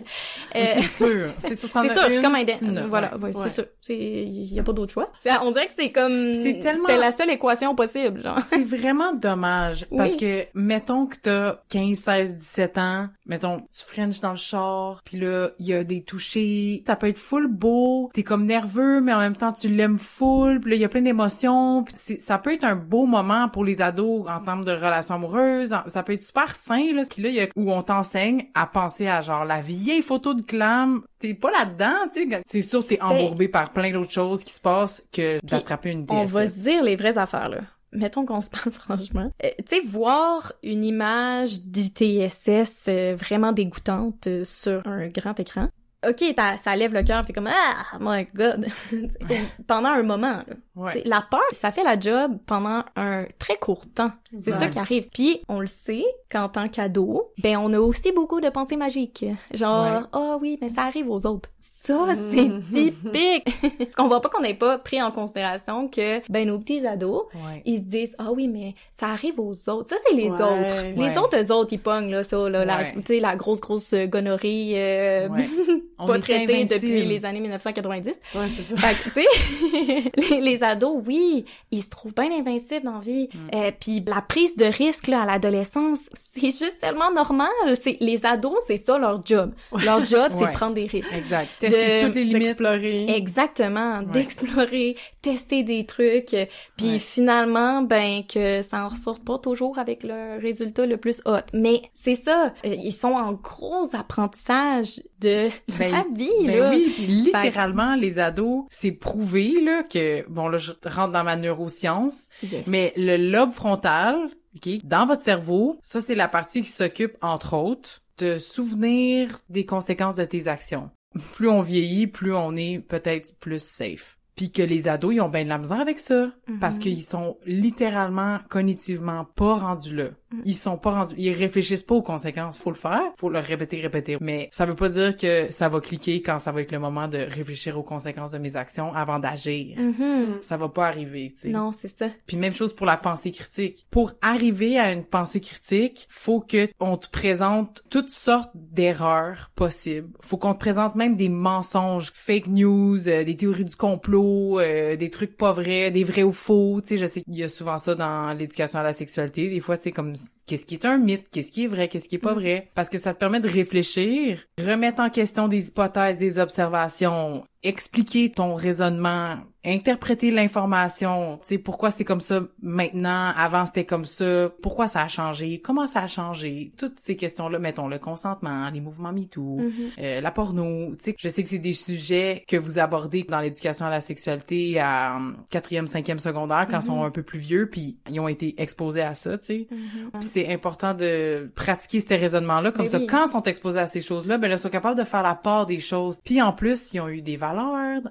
Mais Euh, C'est sûr. C'est sûr. c'est ça, c'est une, comme un n'as- voilà, ouais. c'est. C'est il y a pas d'autre choix. C'est- on dirait que c'est comme C'est tellement- c'était la seule équation possible, genre. C'est vraiment dommage Oui. parce que mettons que t'as 15, 16, 17 ans, mettons tu frenches dans le char, puis là il y a des touchés, ça peut être full beau, t'es comme nerveux mais en même temps tu l'aimes full, puis là il y a plein d'émotions, puis ça peut être un beau moment pour les ados en termes de relations amoureuses, ça peut être super sain là, puis là il y a où on t'enseigne à penser à genre la vieille photo de clam, t'es pas là-dedans, tu sais, c'est sûr t'es embourbé par plein d'autres choses qui se passent que d'attraper une On TSS. va se dire les vraies affaires là. Mettons qu'on se parle *laughs* franchement. Euh, tu sais, voir une image d'ITSS euh, vraiment dégoûtante euh, sur un grand écran. Ok, ça lève le cœur, t'es comme ah my god. *laughs* pendant un moment. Là. Ouais. C'est- La peur, ça fait la job pendant un très court temps. C'est ça qui arrive. Puis on le sait qu'en tant qu'ado, ben on a aussi beaucoup de pensées magiques. Genre Ouais. ah oui, mais ça arrive aux autres. Ça c'est typique. *laughs* on voit pas qu'on n'ait pas pris en considération que ben nos petits ados Ouais. ils se disent ah oui mais ça arrive aux autres ça c'est les Ouais. autres les autres eux autres ils pognent là ça là la Ouais. tu sais la grosse grosse euh, gonorrhée euh, *laughs* pas est traité invincible. depuis les années 1990. Ouais, c'est ça. Fait que, tu sais, *laughs* les, les ados, oui, ils se trouvent bien invincibles dans vie. Mm. Euh, Puis la prise de risque là, à l'adolescence, c'est juste tellement normal. C'est Les ados, c'est ça leur job. Leur job, c'est de prendre des risques. Exact. De- toutes les limites. D'explorer. Exactement, Ouais. d'explorer, tester des trucs, euh, puis Ouais. finalement, ben que ça en ressort pas toujours avec le résultat le plus hot. Mais c'est ça, euh, ils sont en gros apprentissage de Ben, la vie Ben là. oui, littéralement, les ados, c'est prouvé, là, que, bon, là, je rentre dans ma neuroscience, Yes. mais le lobe frontal, OK, dans votre cerveau, ça, c'est la partie qui s'occupe, entre autres, de souvenir des conséquences de tes actions. Plus on vieillit, plus on est peut-être plus safe. Puis que les ados, ils ont bien de la misère avec ça. Parce Mhm. qu'ils sont littéralement, cognitivement pas rendus là. Ils sont pas rendus, ils réfléchissent pas aux conséquences. Faut le faire, faut le répéter, répéter. Mais ça veut pas dire que ça va cliquer quand ça va être le moment de réfléchir aux conséquences de mes actions avant d'agir. Mhm. Ça va pas arriver, tu sais. Non, c'est ça. Puis même chose pour la pensée critique. Pour arriver à une pensée critique, faut que on te présente toutes sortes d'erreurs possibles. Faut qu'on te présente même des mensonges, fake news, euh, des théories du complot, euh, des trucs pas vrais, des vrais ou faux. Tu sais, je sais qu'il y a souvent ça dans l'éducation à la sexualité. Des fois, c'est comme qu'est-ce qui est un mythe, qu'est-ce qui est vrai, qu'est-ce qui est pas Mm. vrai, parce que ça te permet de réfléchir, remettre en question des hypothèses, des observations, expliquer ton raisonnement, interpréter l'information, tu sais pourquoi c'est comme ça maintenant, avant c'était comme ça, pourquoi ça a changé, comment ça a changé, toutes ces questions-là, mettons le consentement, les mouvements MeToo, Mhm. euh, la porno, tu sais, je sais que c'est des sujets que vous abordez dans l'éducation à la sexualité à euh, quatrième, cinquième secondaire quand ils sont Mhm. un peu plus vieux, puis ils ont été exposés à ça, tu sais. Mhm. Puis c'est important de pratiquer ces raisonnements-là comme Mais ça. oui. Quand ils sont exposés à ces choses-là, ben là, ils sont capables de faire la part des choses. Puis en plus, ils ont eu des valeurs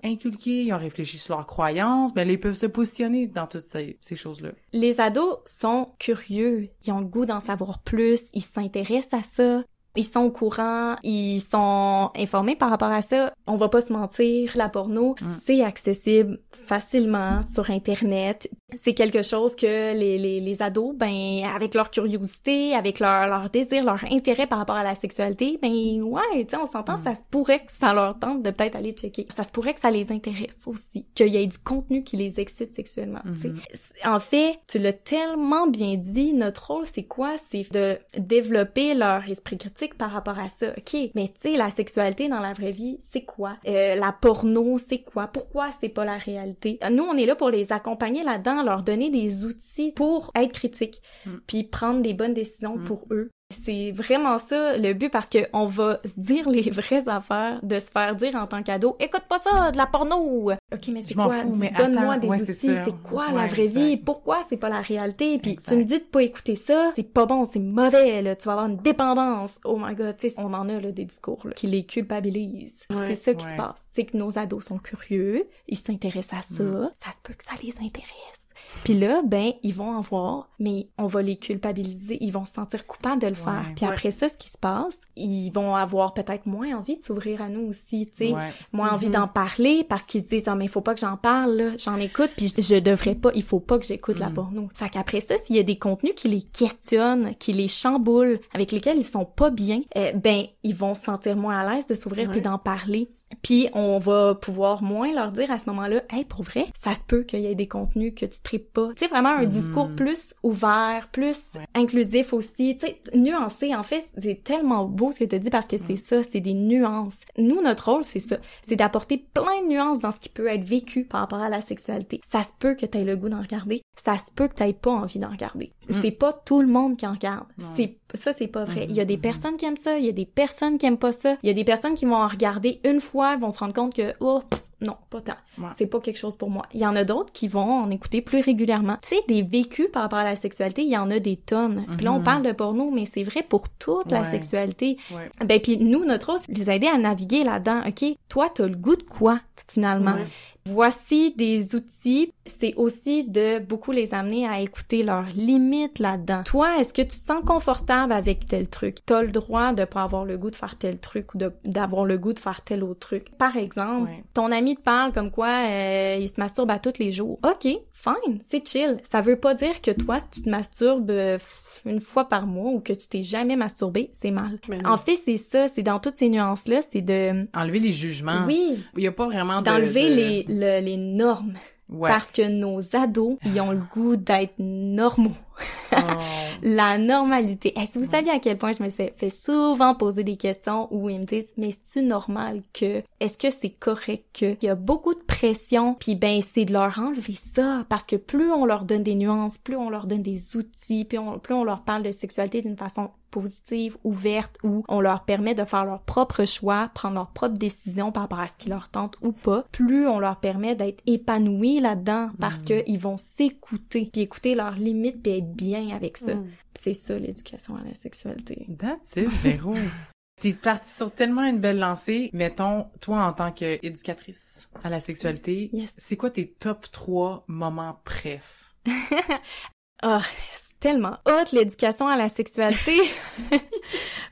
inculquées, ils ont réfléchi sur leurs croyances, ben ils peuvent se positionner dans toutes ces, ces choses-là. Les ados sont curieux, ils ont le goût d'en savoir plus, ils s'intéressent à ça. Ils sont au courant, ils sont informés par rapport à ça. On va pas se mentir, la porno, Mm. c'est accessible facilement sur Internet. C'est quelque chose que les, les, les ados, ben, avec leur curiosité, avec leur, leur désir, leur intérêt par rapport à la sexualité, ben, ouais, tu sais, on s'entend, Mm. ça se pourrait que ça leur tente de peut-être aller checker. Ça se pourrait que ça les intéresse aussi. Qu'il y ait du contenu qui les excite sexuellement, tu sais. Mhm. En fait, tu l'as tellement bien dit, notre rôle, c'est quoi? C'est de développer leur esprit critique par rapport à ça. OK, mais tu sais, la sexualité dans la vraie vie, c'est quoi? Euh, la porno, c'est quoi? Pourquoi c'est pas la réalité? Nous, on est là pour les accompagner là-dedans, leur donner des outils pour être critiques, Mm. puis prendre des bonnes décisions Mm. pour eux. C'est vraiment ça le but parce que on va se dire les vraies affaires, de se faire dire en tant qu'ado, écoute pas ça, de la porno. Ok, mais c'est quoi? Donne-moi des ouais, outils. c'est quoi la vraie vie? Pourquoi c'est pas la réalité? Puis Exact. tu me dis de pas écouter ça, c'est pas bon, c'est mauvais. Là, tu vas avoir une dépendance. Oh my god, tu sais, on en a là des discours là, qui les culpabilisent. Ouais, c'est ça qui se passe. C'est que nos ados sont curieux, ils s'intéressent à ça, Mm. ça se peut que ça les intéresse. Puis là, ben, ils vont en voir, mais on va les culpabiliser, ils vont se sentir coupables de le faire. Puis Ouais. après ça, ce qui se passe, ils vont avoir peut-être moins envie de s'ouvrir à nous aussi, tu sais Ouais. moins envie Mhm. d'en parler parce qu'ils se disent ah mais il faut pas que j'en parle là. j'en écoute puis je devrais pas il faut pas que j'écoute la Mhm. porno fait qu'après ça s'il y a des contenus qui les questionnent qui les chamboulent avec lesquels ils sont pas bien eh, ben ils vont se sentir moins à l'aise de s'ouvrir puis d'en parler puis on va pouvoir moins leur dire à ce moment-là, hey pour vrai, ça se peut qu'il y ait des contenus que tu tripes pas. Tu sais vraiment un Mhm. discours plus ouvert, plus Ouais. inclusif aussi, tu sais nuancé. En fait, c'est tellement beau ce que tu dis parce que c'est ça, c'est des nuances. Nous notre rôle c'est ça, c'est d'apporter plein de nuances dans ce qui peut être vécu par rapport à la sexualité. Ça se peut que tu aies le goût d'en regarder, ça se peut que tu pas envie d'en regarder. Mm. C'est pas tout le monde qui en regarde. C'est ça c'est pas vrai. Il y a des mhm. personnes qui aiment ça, il y a des personnes qui aiment pas ça, il y a des personnes qui vont en regarder une fois, vont se rendre compte que oh pff, non, pas tant. Ouais. C'est pas quelque chose pour moi. Il y en a d'autres qui vont en écouter plus régulièrement. Tu sais, des vécus par rapport à la sexualité, il y en a des tonnes. Puis là, on Mhm. parle de porno, mais c'est vrai pour toute la sexualité. Ouais. Ben puis nous, notre rôle, c'est de les aider à naviguer là-dedans. OK, toi, t'as le goût de quoi, finalement? Voici des outils. C'est aussi de beaucoup les amener à écouter leurs limites là-dedans. Toi, est-ce que tu te sens confortable avec tel truc? T'as le droit de pas avoir le goût de faire tel truc ou d'avoir le goût de faire tel autre truc. Par exemple, Ouais. ton ami te parle comme quoi euh, il se masturbe à tous les jours. OK, fine, c'est chill. Ça veut pas dire que toi, si tu te masturbes euh, une fois par mois ou que tu t'es jamais masturbé, c'est mal. En fait, c'est ça, c'est dans toutes ces nuances-là, c'est de... Enlever les jugements. Oui, Il y a pas vraiment de... d'enlever de- les, le- les normes. Ouais. Parce que nos ados, ils ont le goût d'être normaux. Oh. *laughs* La normalité. Hey, si vous saviez à quel point je me suis fait souvent poser des questions où ils me disent mais c'est-tu normal que est-ce que c'est correct que il y a beaucoup de pression puis ben c'est de leur enlever ça parce que plus on leur donne des nuances, plus on leur donne des outils, plus on, plus on leur parle de sexualité d'une façon positive, ouverte, où on leur permet de faire leur propre choix, prendre leurs propres décisions par rapport à ce qui leur tente ou pas, plus on leur permet d'être épanouis là-dedans parce que ils vont s'écouter, puis écouter leurs limites, puis être bien avec ça. Mm. C'est ça l'éducation à la sexualité. That's it, Véro. *laughs* T'es partie sur tellement une belle lancée. Mettons, toi, en tant qu'éducatrice à la sexualité, Yes. c'est quoi tes top 3 moments préf? *laughs* Ah, c'est tellement hot l'éducation à la sexualité. *laughs*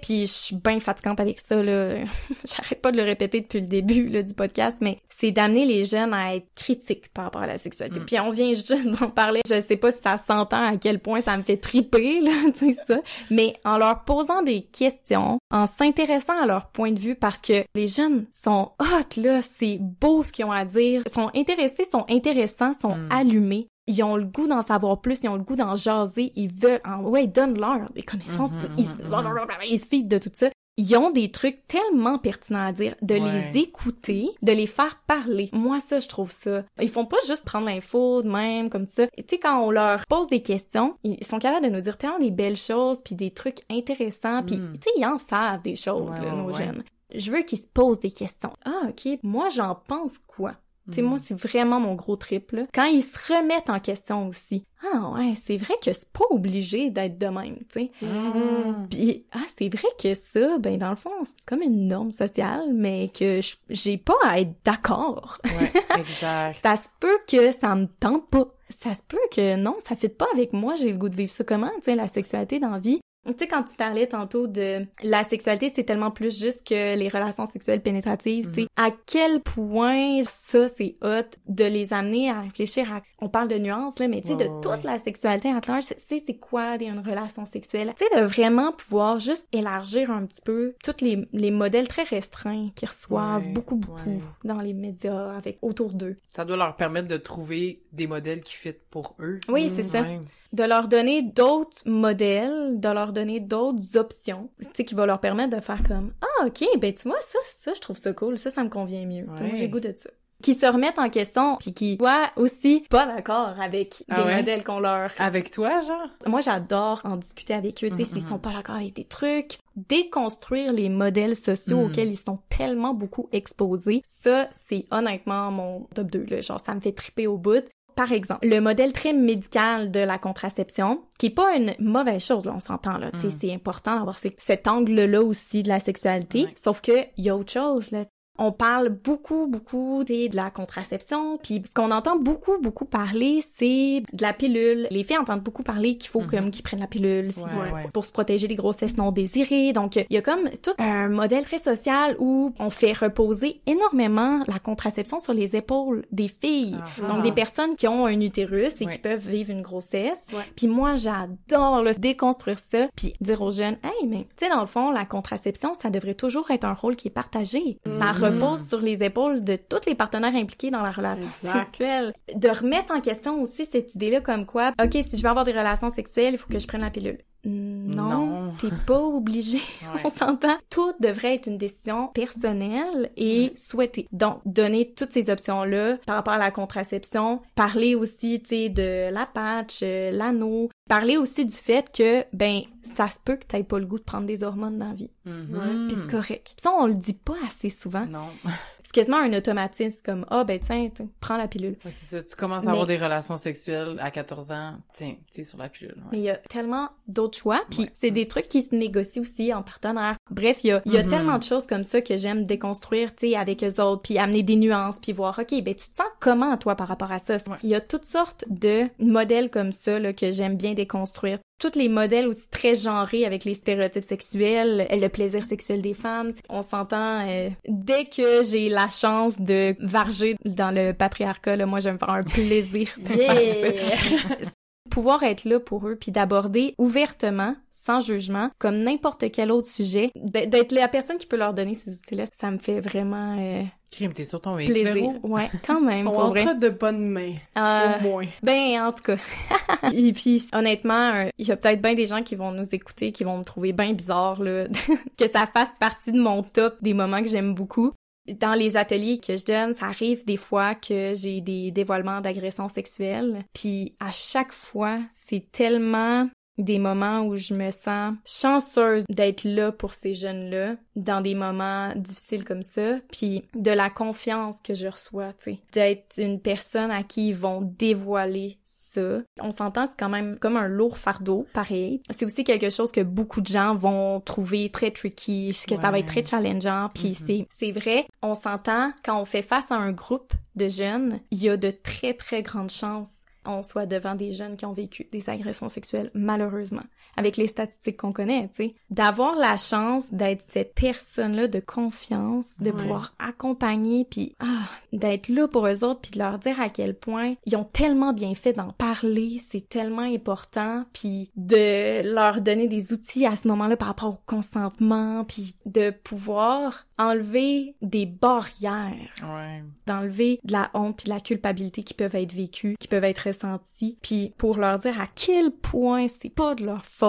Puis je suis bien fatigante avec ça là. *laughs* J'arrête pas de le répéter depuis le début là, du podcast, mais c'est d'amener les jeunes à être critiques par rapport à la sexualité. Mm. Puis on vient juste d'en parler. Je sais pas si ça s'entend à quel point ça me fait triper là, *laughs* tu sais ça, mais en leur posant des questions, en s'intéressant à leur point de vue parce que les jeunes sont hot là, c'est beau ce qu'ils ont à dire, sont intéressés, sont intéressants, sont Mm. allumés ils ont le goût d'en savoir plus, ils ont le goût d'en jaser, ils veulent, en, ouais, donne-leur des connaissances, Mhm, ils, mhm, ils se fident de tout ça. Ils ont des trucs tellement pertinents à dire, de Ouais. les écouter, de les faire parler. Moi, ça, je trouve ça. Ils font pas juste prendre l'info de même, comme ça. Tu sais, quand on leur pose des questions, ils sont capables de nous dire tellement des belles choses, puis des trucs intéressants, puis, Mm. tu sais, ils en savent des choses, Ouais, là, nos ouais. jeunes. Je veux qu'ils se posent des questions. Ah, ok, moi, j'en pense quoi? Tu sais, Mm. moi, c'est vraiment mon gros trip, là. Quand ils se remettent en question aussi. Ah ouais, c'est vrai que c'est pas obligé d'être de même, tu sais. Mm. Puis, ah, c'est vrai que ça, ben, dans le fond, c'est comme une norme sociale, mais que je- j'ai pas à être d'accord. Ouais, *laughs* exact. Ça se peut que ça me tente pas. Ça se peut que non, ça fit pas avec moi, j'ai le goût de vivre ça comment, tu sais, la sexualité dans la vie. Tu sais, quand tu parlais tantôt de la sexualité, c'est tellement plus juste que les relations sexuelles pénétratives, tu sais. À quel point ça, c'est hot de les amener à réfléchir à... On parle de nuances, là, mais tu sais, de toute ouais. la sexualité à large, tu sais, c'est quoi une relation sexuelle? Tu sais, de vraiment pouvoir juste élargir un petit peu tous les, les modèles très restreints qu'ils reçoivent Ouais, beaucoup, beaucoup ouais. dans les médias, avec autour d'eux. Ça doit leur permettre de trouver des modèles qui fit pour eux. Oui, c'est ça. Ouais. de leur donner d'autres modèles, de leur donner d'autres options, tu sais, qui va leur permettre de faire comme ah ok, ben tu vois ça, ça je trouve ça cool, ça ça me convient mieux, Ouais. j'ai goût de ça. Qui se remettent en question, puis qui soient aussi pas d'accord avec Ah des ouais? modèles qu'on leur. Avec toi, genre? Moi j'adore en discuter avec eux, tu sais, Mhm, s'ils mhm. sont pas d'accord avec des trucs, déconstruire les modèles sociaux Mhm. auxquels ils sont tellement beaucoup exposés. Ça c'est honnêtement mon top 2 là, genre ça me fait triper au bout. Par exemple, le modèle très médical de la contraception, qui est pas une mauvaise chose, là, on s'entend, là. Tu sais, Mm. c'est important d'avoir cet angle-là aussi de la sexualité. Sauf que, y a autre chose, là. On parle beaucoup, beaucoup de la contraception, puis ce qu'on entend beaucoup, beaucoup parler, c'est de la pilule. Les filles entendent beaucoup parler qu'il faut Mhm. comme qu'ils prennent la pilule Ouais, pour se protéger des grossesses non désirées. Donc, il y a comme tout un modèle très social où on fait reposer énormément la contraception sur les épaules des filles. Ah. Donc, des personnes qui ont un utérus et Ouais. qui peuvent vivre une grossesse. Ouais. Puis moi, j'adore déconstruire ça, puis dire aux jeunes, hey, mais tu sais, dans le fond, la contraception, ça devrait toujours être un rôle qui est partagé. Ça Mhm. Repose sur les épaules de tous les partenaires impliqués dans la relation Exact. sexuelle. De remettre en question aussi cette idée-là comme quoi, ok, si je veux avoir des relations sexuelles, il faut que je prenne la pilule. Non, Non. t'es pas obligé. *laughs* Ouais. On s'entend. Tout devrait être une décision personnelle et souhaitée. Donc, donner toutes ces options-là par rapport à la contraception, parler aussi, tu sais, de la patch, euh, l'anneau, parler aussi du fait que, ben, ça se peut que t'aies pas le goût de prendre des hormones dans la vie. Mhm. Puis c'est correct. Puis ça, on le dit pas assez souvent. Non. *laughs* C'est quasiment un automatisme comme, ah, ben, tiens, tiens, prends la pilule. Ouais, c'est ça. Tu commences à Mais- avoir des relations sexuelles à 14 ans. Tiens, tu es sur la pilule. ouais. Mais il y a tellement d'autres choix, puis Ouais. c'est des trucs qui se négocient aussi en partenaire. Bref, il y a, y a Mhm. tellement de choses comme ça que j'aime déconstruire, tu sais, avec eux autres, puis amener des nuances, puis voir, ok, ben tu te sens comment toi par rapport à ça? Ouais. Il y a toutes sortes de modèles comme ça là, que j'aime bien déconstruire. Tous les modèles aussi très genrés avec les stéréotypes sexuels, le plaisir sexuel des femmes, on s'entend euh, dès que j'ai la chance de varger dans le patriarcat, là, moi je vais me faire un plaisir de faire ça. *laughs* pouvoir être là pour eux puis d'aborder ouvertement sans jugement, comme n'importe quel autre sujet, d'être la personne qui peut leur donner ces outils-là, ça me fait vraiment euh, Crime, t'es sur ton plaisir. Ouais, quand même. Ils sont pour vrai. de bonnes mains, Euh, au moins. ben, en tout cas. *laughs* Et puis, honnêtement, euh, il y a peut-être bien des gens qui vont nous écouter, qui vont me trouver bien bizarre, là, *laughs* que ça fasse partie de mon top des moments que j'aime beaucoup. Dans les ateliers que je donne, ça arrive des fois que j'ai des dévoilements d'agressions sexuelles. Puis à chaque fois, c'est tellement des moments où je me sens chanceuse d'être là pour ces jeunes-là dans des moments difficiles comme ça, puis de la confiance que je reçois, tu sais, d'être une personne à qui ils vont dévoiler ça. On s'entend, c'est quand même comme un lourd fardeau, pareil. C'est aussi quelque chose que beaucoup de gens vont trouver très tricky, que ça va être très challengeant, puis c'est c'est vrai, on s'entend quand on fait face à un groupe de jeunes, il y a de très très grandes chances on soit devant des jeunes qui ont vécu des agressions sexuelles, malheureusement, avec les statistiques qu'on connaît, tu sais. D'avoir la chance d'être cette personne-là de confiance, de Ouais. pouvoir accompagner, puis ah, d'être là pour eux autres, puis de leur dire à quel point ils ont tellement bien fait d'en parler, c'est tellement important, puis de leur donner des outils à ce moment-là par rapport au consentement, puis de pouvoir enlever des barrières Ouais. d'enlever de la honte puis de la culpabilité qui peuvent être vécues, qui peuvent être ressenties, puis pour leur dire à quel point c'est pas de leur faute,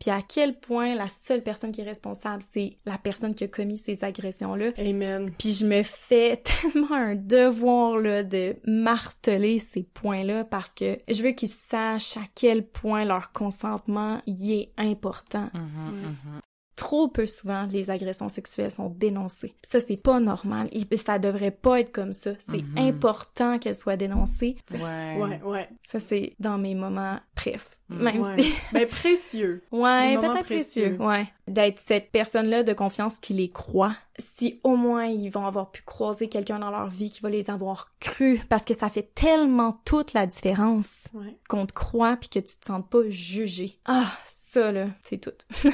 puis à quel point la seule personne qui est responsable, c'est la personne qui a commis ces agressions-là. Amen. Puis je me fais *laughs* tellement un devoir là de marteler ces points-là parce que je veux qu'ils sachent à quel point leur consentement y est important Mhm, mhm. Trop peu souvent les agressions sexuelles sont dénoncées. Ça c'est pas normal. Et ça devrait pas être comme ça. C'est Mhm. important qu'elles soient dénoncées. Ouais. Ouais, ouais. Ça c'est dans mes moments bref. Mhm. Même ouais. si *laughs* Ben, précieux. *laughs* ouais, peut-être précieux. précieux. Ouais, d'être cette personne-là de confiance qui les croit. Si au moins ils vont avoir pu croiser quelqu'un dans leur vie qui va les avoir cru parce que ça fait tellement toute la différence Ouais. qu'on te croit puis que tu te sens pas jugé. Ah, ça là, c'est tout. *laughs*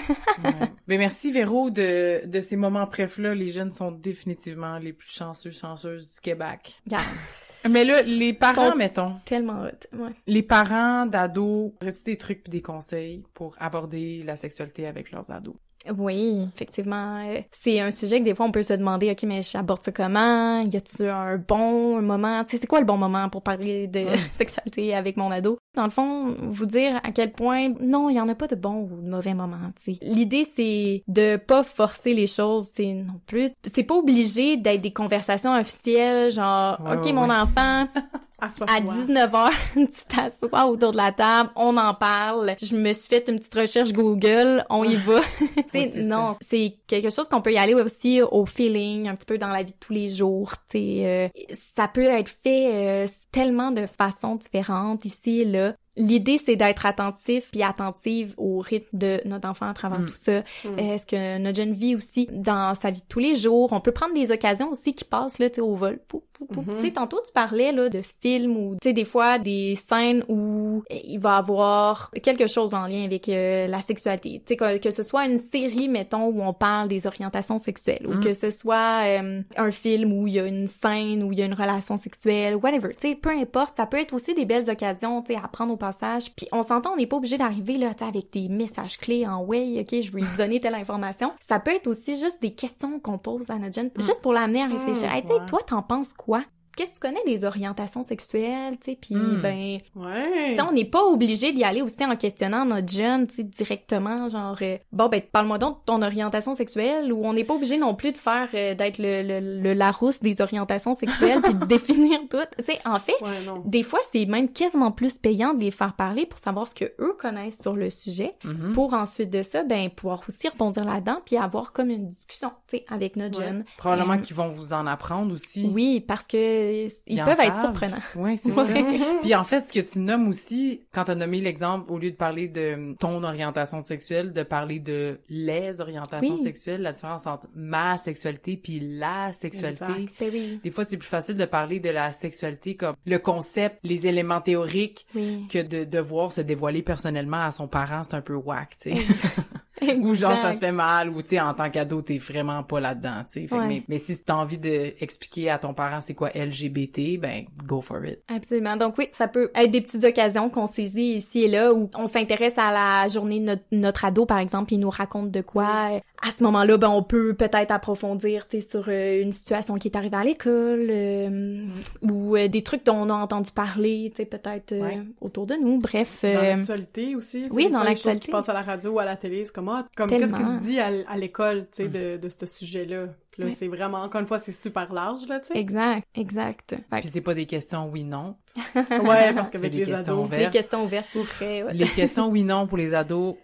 Ouais. Ben merci Véro de, de ces moments brefs-là. Les jeunes sont définitivement les plus chanceux, chanceuses du Québec. *laughs* Mais là, les parents, mettons, tellement hot. Ouais. les parents d'ados, aurais-tu des trucs pis des conseils pour aborder la sexualité avec leurs ados? Oui, effectivement. euh, C'est un sujet que des fois on peut se demander, ok, mais j'aborde ça comment? Y a-tu un bon moment? Tu sais, c'est quoi le bon moment pour parler de *laughs* sexualité avec mon ado? Dans le fond, vous dire à quel point, non, il y en a pas de bon ou de mauvais moment, tu sais. L'idée, c'est de pas forcer les choses, tu sais, non plus. C'est pas obligé d'être des conversations officielles, genre, Ouais, ok, ouais, mon ouais. enfant. *laughs* à 19h, tu t'assois autour de la table, on en parle. Je me suis fait une petite recherche Google, on y va. *laughs* c'est non, c'est quelque chose qu'on peut y aller aussi au feeling, un petit peu dans la vie de tous les jours. Euh, ça peut être fait euh, tellement de façons différentes ici et là. L'idée, c'est d'être attentif puis attentive au rythme de notre enfant à travers Mm. tout ça. Mm. Est-ce que notre jeune vie aussi, dans sa vie de tous les jours, on peut prendre des occasions aussi qui passent là, tu sais, au vol. Pou, pou, pou. Mhm. Tu sais, tantôt tu parlais là de films ou tu sais des fois des scènes où il va avoir quelque chose en lien avec euh, la sexualité. Tu sais que, que ce soit une série mettons où on parle des orientations sexuelles ou Mhm. que ce soit euh, un film où il y a une scène où il y a une relation sexuelle, whatever. Tu sais, peu importe, ça peut être aussi des belles occasions, tu sais, à prendre au passage. Puis on s'entend, on n'est pas obligé d'arriver là, avec des messages clés en ouais, ok, je vais lui donner telle information. Ça peut être aussi juste des questions qu'on pose à notre jeune, juste pour l'amener à réfléchir. Hey, tu sais, ouais. toi, t'en penses quoi? Qu'est-ce que tu connais des orientations sexuelles, tu sais, puis Mm. ben, Ouais. on n'est pas obligé d'y aller aussi en questionnant notre jeune, tu sais, directement, genre, euh, bon, ben, parle-moi donc de ton orientation sexuelle, ou on n'est pas obligé non plus de faire, euh, d'être le, le, le Larousse des orientations sexuelles, puis de *laughs* définir tout. Tu sais, en fait, Ouais, des fois, c'est même quasiment plus payant de les faire parler pour savoir ce que eux connaissent sur le sujet, Mhm. pour ensuite de ça, ben, pouvoir aussi rebondir là-dedans, puis avoir comme une discussion, tu sais, avec notre Ouais. jeune. Probablement Euh, qu'ils vont vous en apprendre aussi. Oui, parce que euh, ils, Ils en peuvent être surprenants. Oui, c'est *laughs* Ouais. ça. Puis en fait, ce que tu nommes aussi, quand tu as nommé l'exemple, au lieu de parler de ton orientation sexuelle, de parler de les orientations Oui. sexuelles, la différence entre ma sexualité puis la sexualité. Exact. Ben oui, Des fois, c'est plus facile de parler de la sexualité comme le concept, les éléments théoriques, oui. que de devoir se dévoiler personnellement à son parent, c'est un peu whack, tu sais. *laughs* ou genre ça se fait mal, ou tu sais, en tant qu'ado, t'es vraiment pas là-dedans, tu sais. Ouais. Mais, mais si t'as envie de expliquer à ton parent c'est quoi LGBT, ben, go for it. Absolument. Donc oui, ça peut être des petites occasions qu'on saisit ici et là où on s'intéresse à la journée de notre, notre ado, par exemple, il nous raconte de quoi. À ce moment-là, ben on peut peut-être approfondir tu sais, sur euh, une situation qui est arrivée à l'école euh, ou euh, des trucs dont on a entendu parler, tu sais, peut-être euh, Ouais. autour de nous. Bref, Dans euh, l'actualité aussi. oui, dans l'actualité. qui passent à la radio ou à la télé, c'est comme, comme qu'est-ce qui se dit à, l'école, tu sais, de, de ce sujet-là? Puis là, Ouais. c'est vraiment, encore une fois, c'est super large, là, tu sais. exact, exact. Fait Puis c'est pas des questions oui-non. *laughs* Ouais, parce qu'avec les questions ados. que ouvertes. les questions ouvertes, c'est vrai. ouais. Les questions oui-non pour les ados,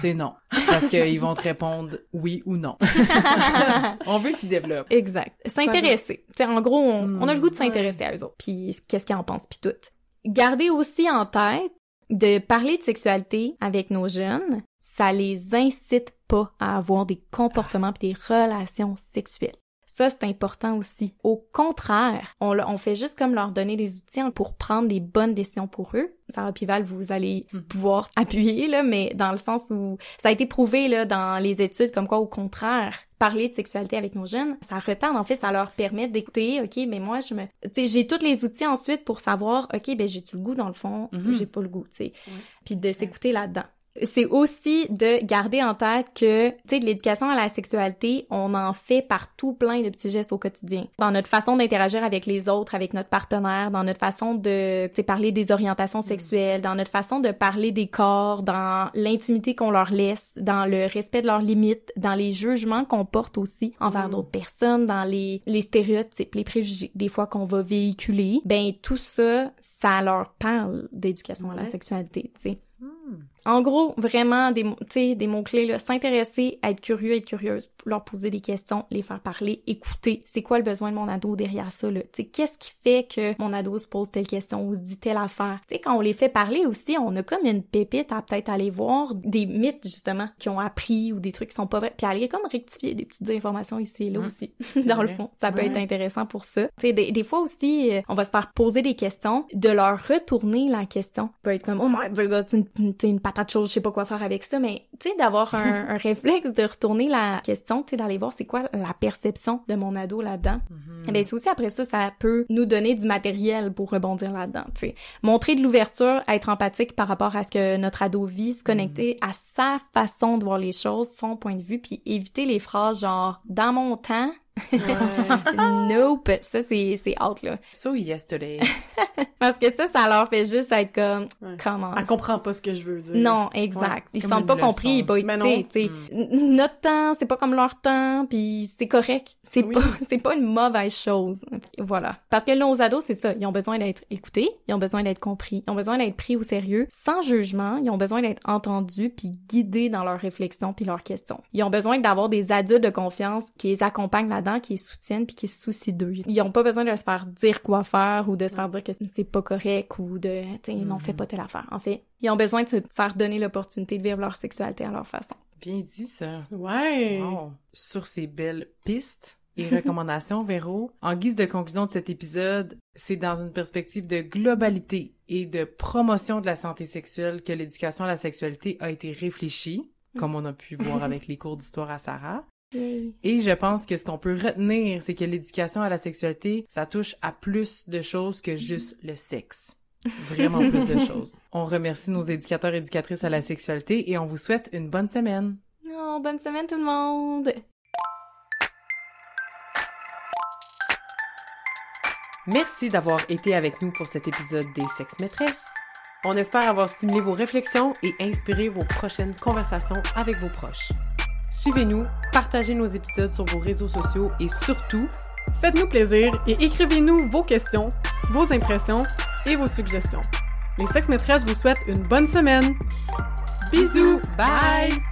c'est non. Parce *laughs* qu'ils vont te répondre oui ou non. *laughs* On veut qu'ils développent. Exact. S'intéresser. Tu sais, en gros, on, on a le goût de s'intéresser à eux autres. Puis qu'est-ce qu'ils en pensent, puis tout. Gardez aussi en tête de parler de sexualité avec nos jeunes, ça les incite pas à avoir des comportements puis des relations sexuelles. Ça, c'est important aussi. Au contraire, on, on fait juste comme leur donner des outils hein, pour prendre des bonnes décisions pour eux. Sarah Pival, vous allez Mhm. pouvoir *laughs* appuyer, là, mais dans le sens où ça a été prouvé là, dans les études comme quoi, au contraire, parler de sexualité avec nos jeunes, ça retarde, en fait, ça leur permet d'écouter, OK, mais moi, je me... Tu sais, j'ai tous les outils ensuite pour savoir, OK, ben j'ai-tu le goût dans le fond, Mhm. j'ai pas le goût, tu sais. Puis de s'écouter là-dedans. C'est aussi de garder en tête que, tu sais, de l'éducation à la sexualité, on en fait partout plein de petits gestes au quotidien. Dans notre façon d'interagir avec les autres, avec notre partenaire, dans notre façon de, tu sais, parler des orientations sexuelles, dans notre façon de parler des corps, dans l'intimité qu'on leur laisse, dans le respect de leurs limites, dans les jugements qu'on porte aussi envers Mm. d'autres personnes, dans les, les stéréotypes, les préjugés, des fois qu'on va véhiculer. Ben, tout ça, ça leur parle d'éducation à la sexualité, tu sais. Hmm. En gros, vraiment des tu des mots clés là, s'intéresser, être curieux, être curieuse, leur poser des questions, les faire parler, écouter. C'est quoi le besoin de mon ado derrière ça là? Tu sais, qu'est-ce qui fait que mon ado se pose telle question ou se dit telle affaire? Tu sais, quand on les fait parler aussi, on a comme une pépite à peut-être aller voir des mythes justement qui ont appris ou des trucs qui sont pas vrais, puis aller comme rectifier des petites informations ici et là Mhm. aussi. *laughs* Dans le fond, ça peut être intéressant pour ça. Tu sais, des, des fois aussi, euh, on va se faire poser des questions, de leur retourner la question. Ça peut être comme, oh my god, une, t'sais, une patate chaude, je sais pas quoi faire avec ça, mais tu sais, d'avoir un, *laughs* un réflexe de retourner la question, tu sais, d'aller voir c'est quoi la perception de mon ado là-dedans. Eh Ben c'est aussi après ça, ça peut nous donner du matériel pour rebondir là-dedans. tu sais. Montrer de l'ouverture, être empathique par rapport à ce que notre ado vit, se connecter à sa façon de voir les choses, son point de vue, puis éviter les phrases genre dans mon temps. *laughs* nope, ça c'est c'est out là. So yesterday. *laughs* Parce que ça, ça leur fait juste être comme Ouais. comment. Elle comprend pas ce que je veux dire. Non, exact. Ouais, ils sentent pas une compris, leçon. pas écoutés, tu sais. N- Notre temps, c'est pas comme leur temps, puis c'est correct. C'est Oui. pas, *laughs* c'est pas une mauvaise chose. Voilà. Parce que nos ados, c'est ça. Ils ont besoin d'être écoutés, ils ont besoin d'être compris, ils ont besoin d'être pris au sérieux, sans jugement, ils ont besoin d'être entendus puis guidés dans leurs réflexions puis leurs questions. Ils ont besoin d'avoir des adultes de confiance qui les accompagnent là-dedans, qui les soutiennent puis qui se soucient d'eux. Ils ont pas besoin de se faire dire quoi faire ou de se faire dire que c'est pas correct ou de, tu non, fais pas telle affaire. En fait, ils ont besoin de se faire donner l'opportunité de vivre leur sexualité à leur façon. Bien dit, ça. Ouais. Wow. Sur ces belles pistes et recommandations, *laughs* Véro, en guise de conclusion de cet épisode, c'est dans une perspective de globalité et de promotion de la santé sexuelle que l'éducation à la sexualité a été réfléchie, comme on a pu voir avec les cours d'histoire à Sarah. Et je pense que ce qu'on peut retenir, c'est que l'éducation à la sexualité, ça touche à plus de choses que juste le sexe. Vraiment plus de *laughs* choses. On remercie nos éducateurs et éducatrices à la sexualité et on vous souhaite une bonne semaine. Oh, bonne semaine tout le monde! Merci d'avoir été avec nous pour cet épisode des Sex Maîtresses. On espère avoir stimulé vos réflexions et inspiré vos prochaines conversations avec vos proches. Suivez-nous, partagez nos épisodes sur vos réseaux sociaux et surtout, Faites-nous plaisir et écrivez-nous vos questions, vos impressions et vos suggestions. Les sex maîtresses vous souhaitent une bonne semaine. Bisous! bye!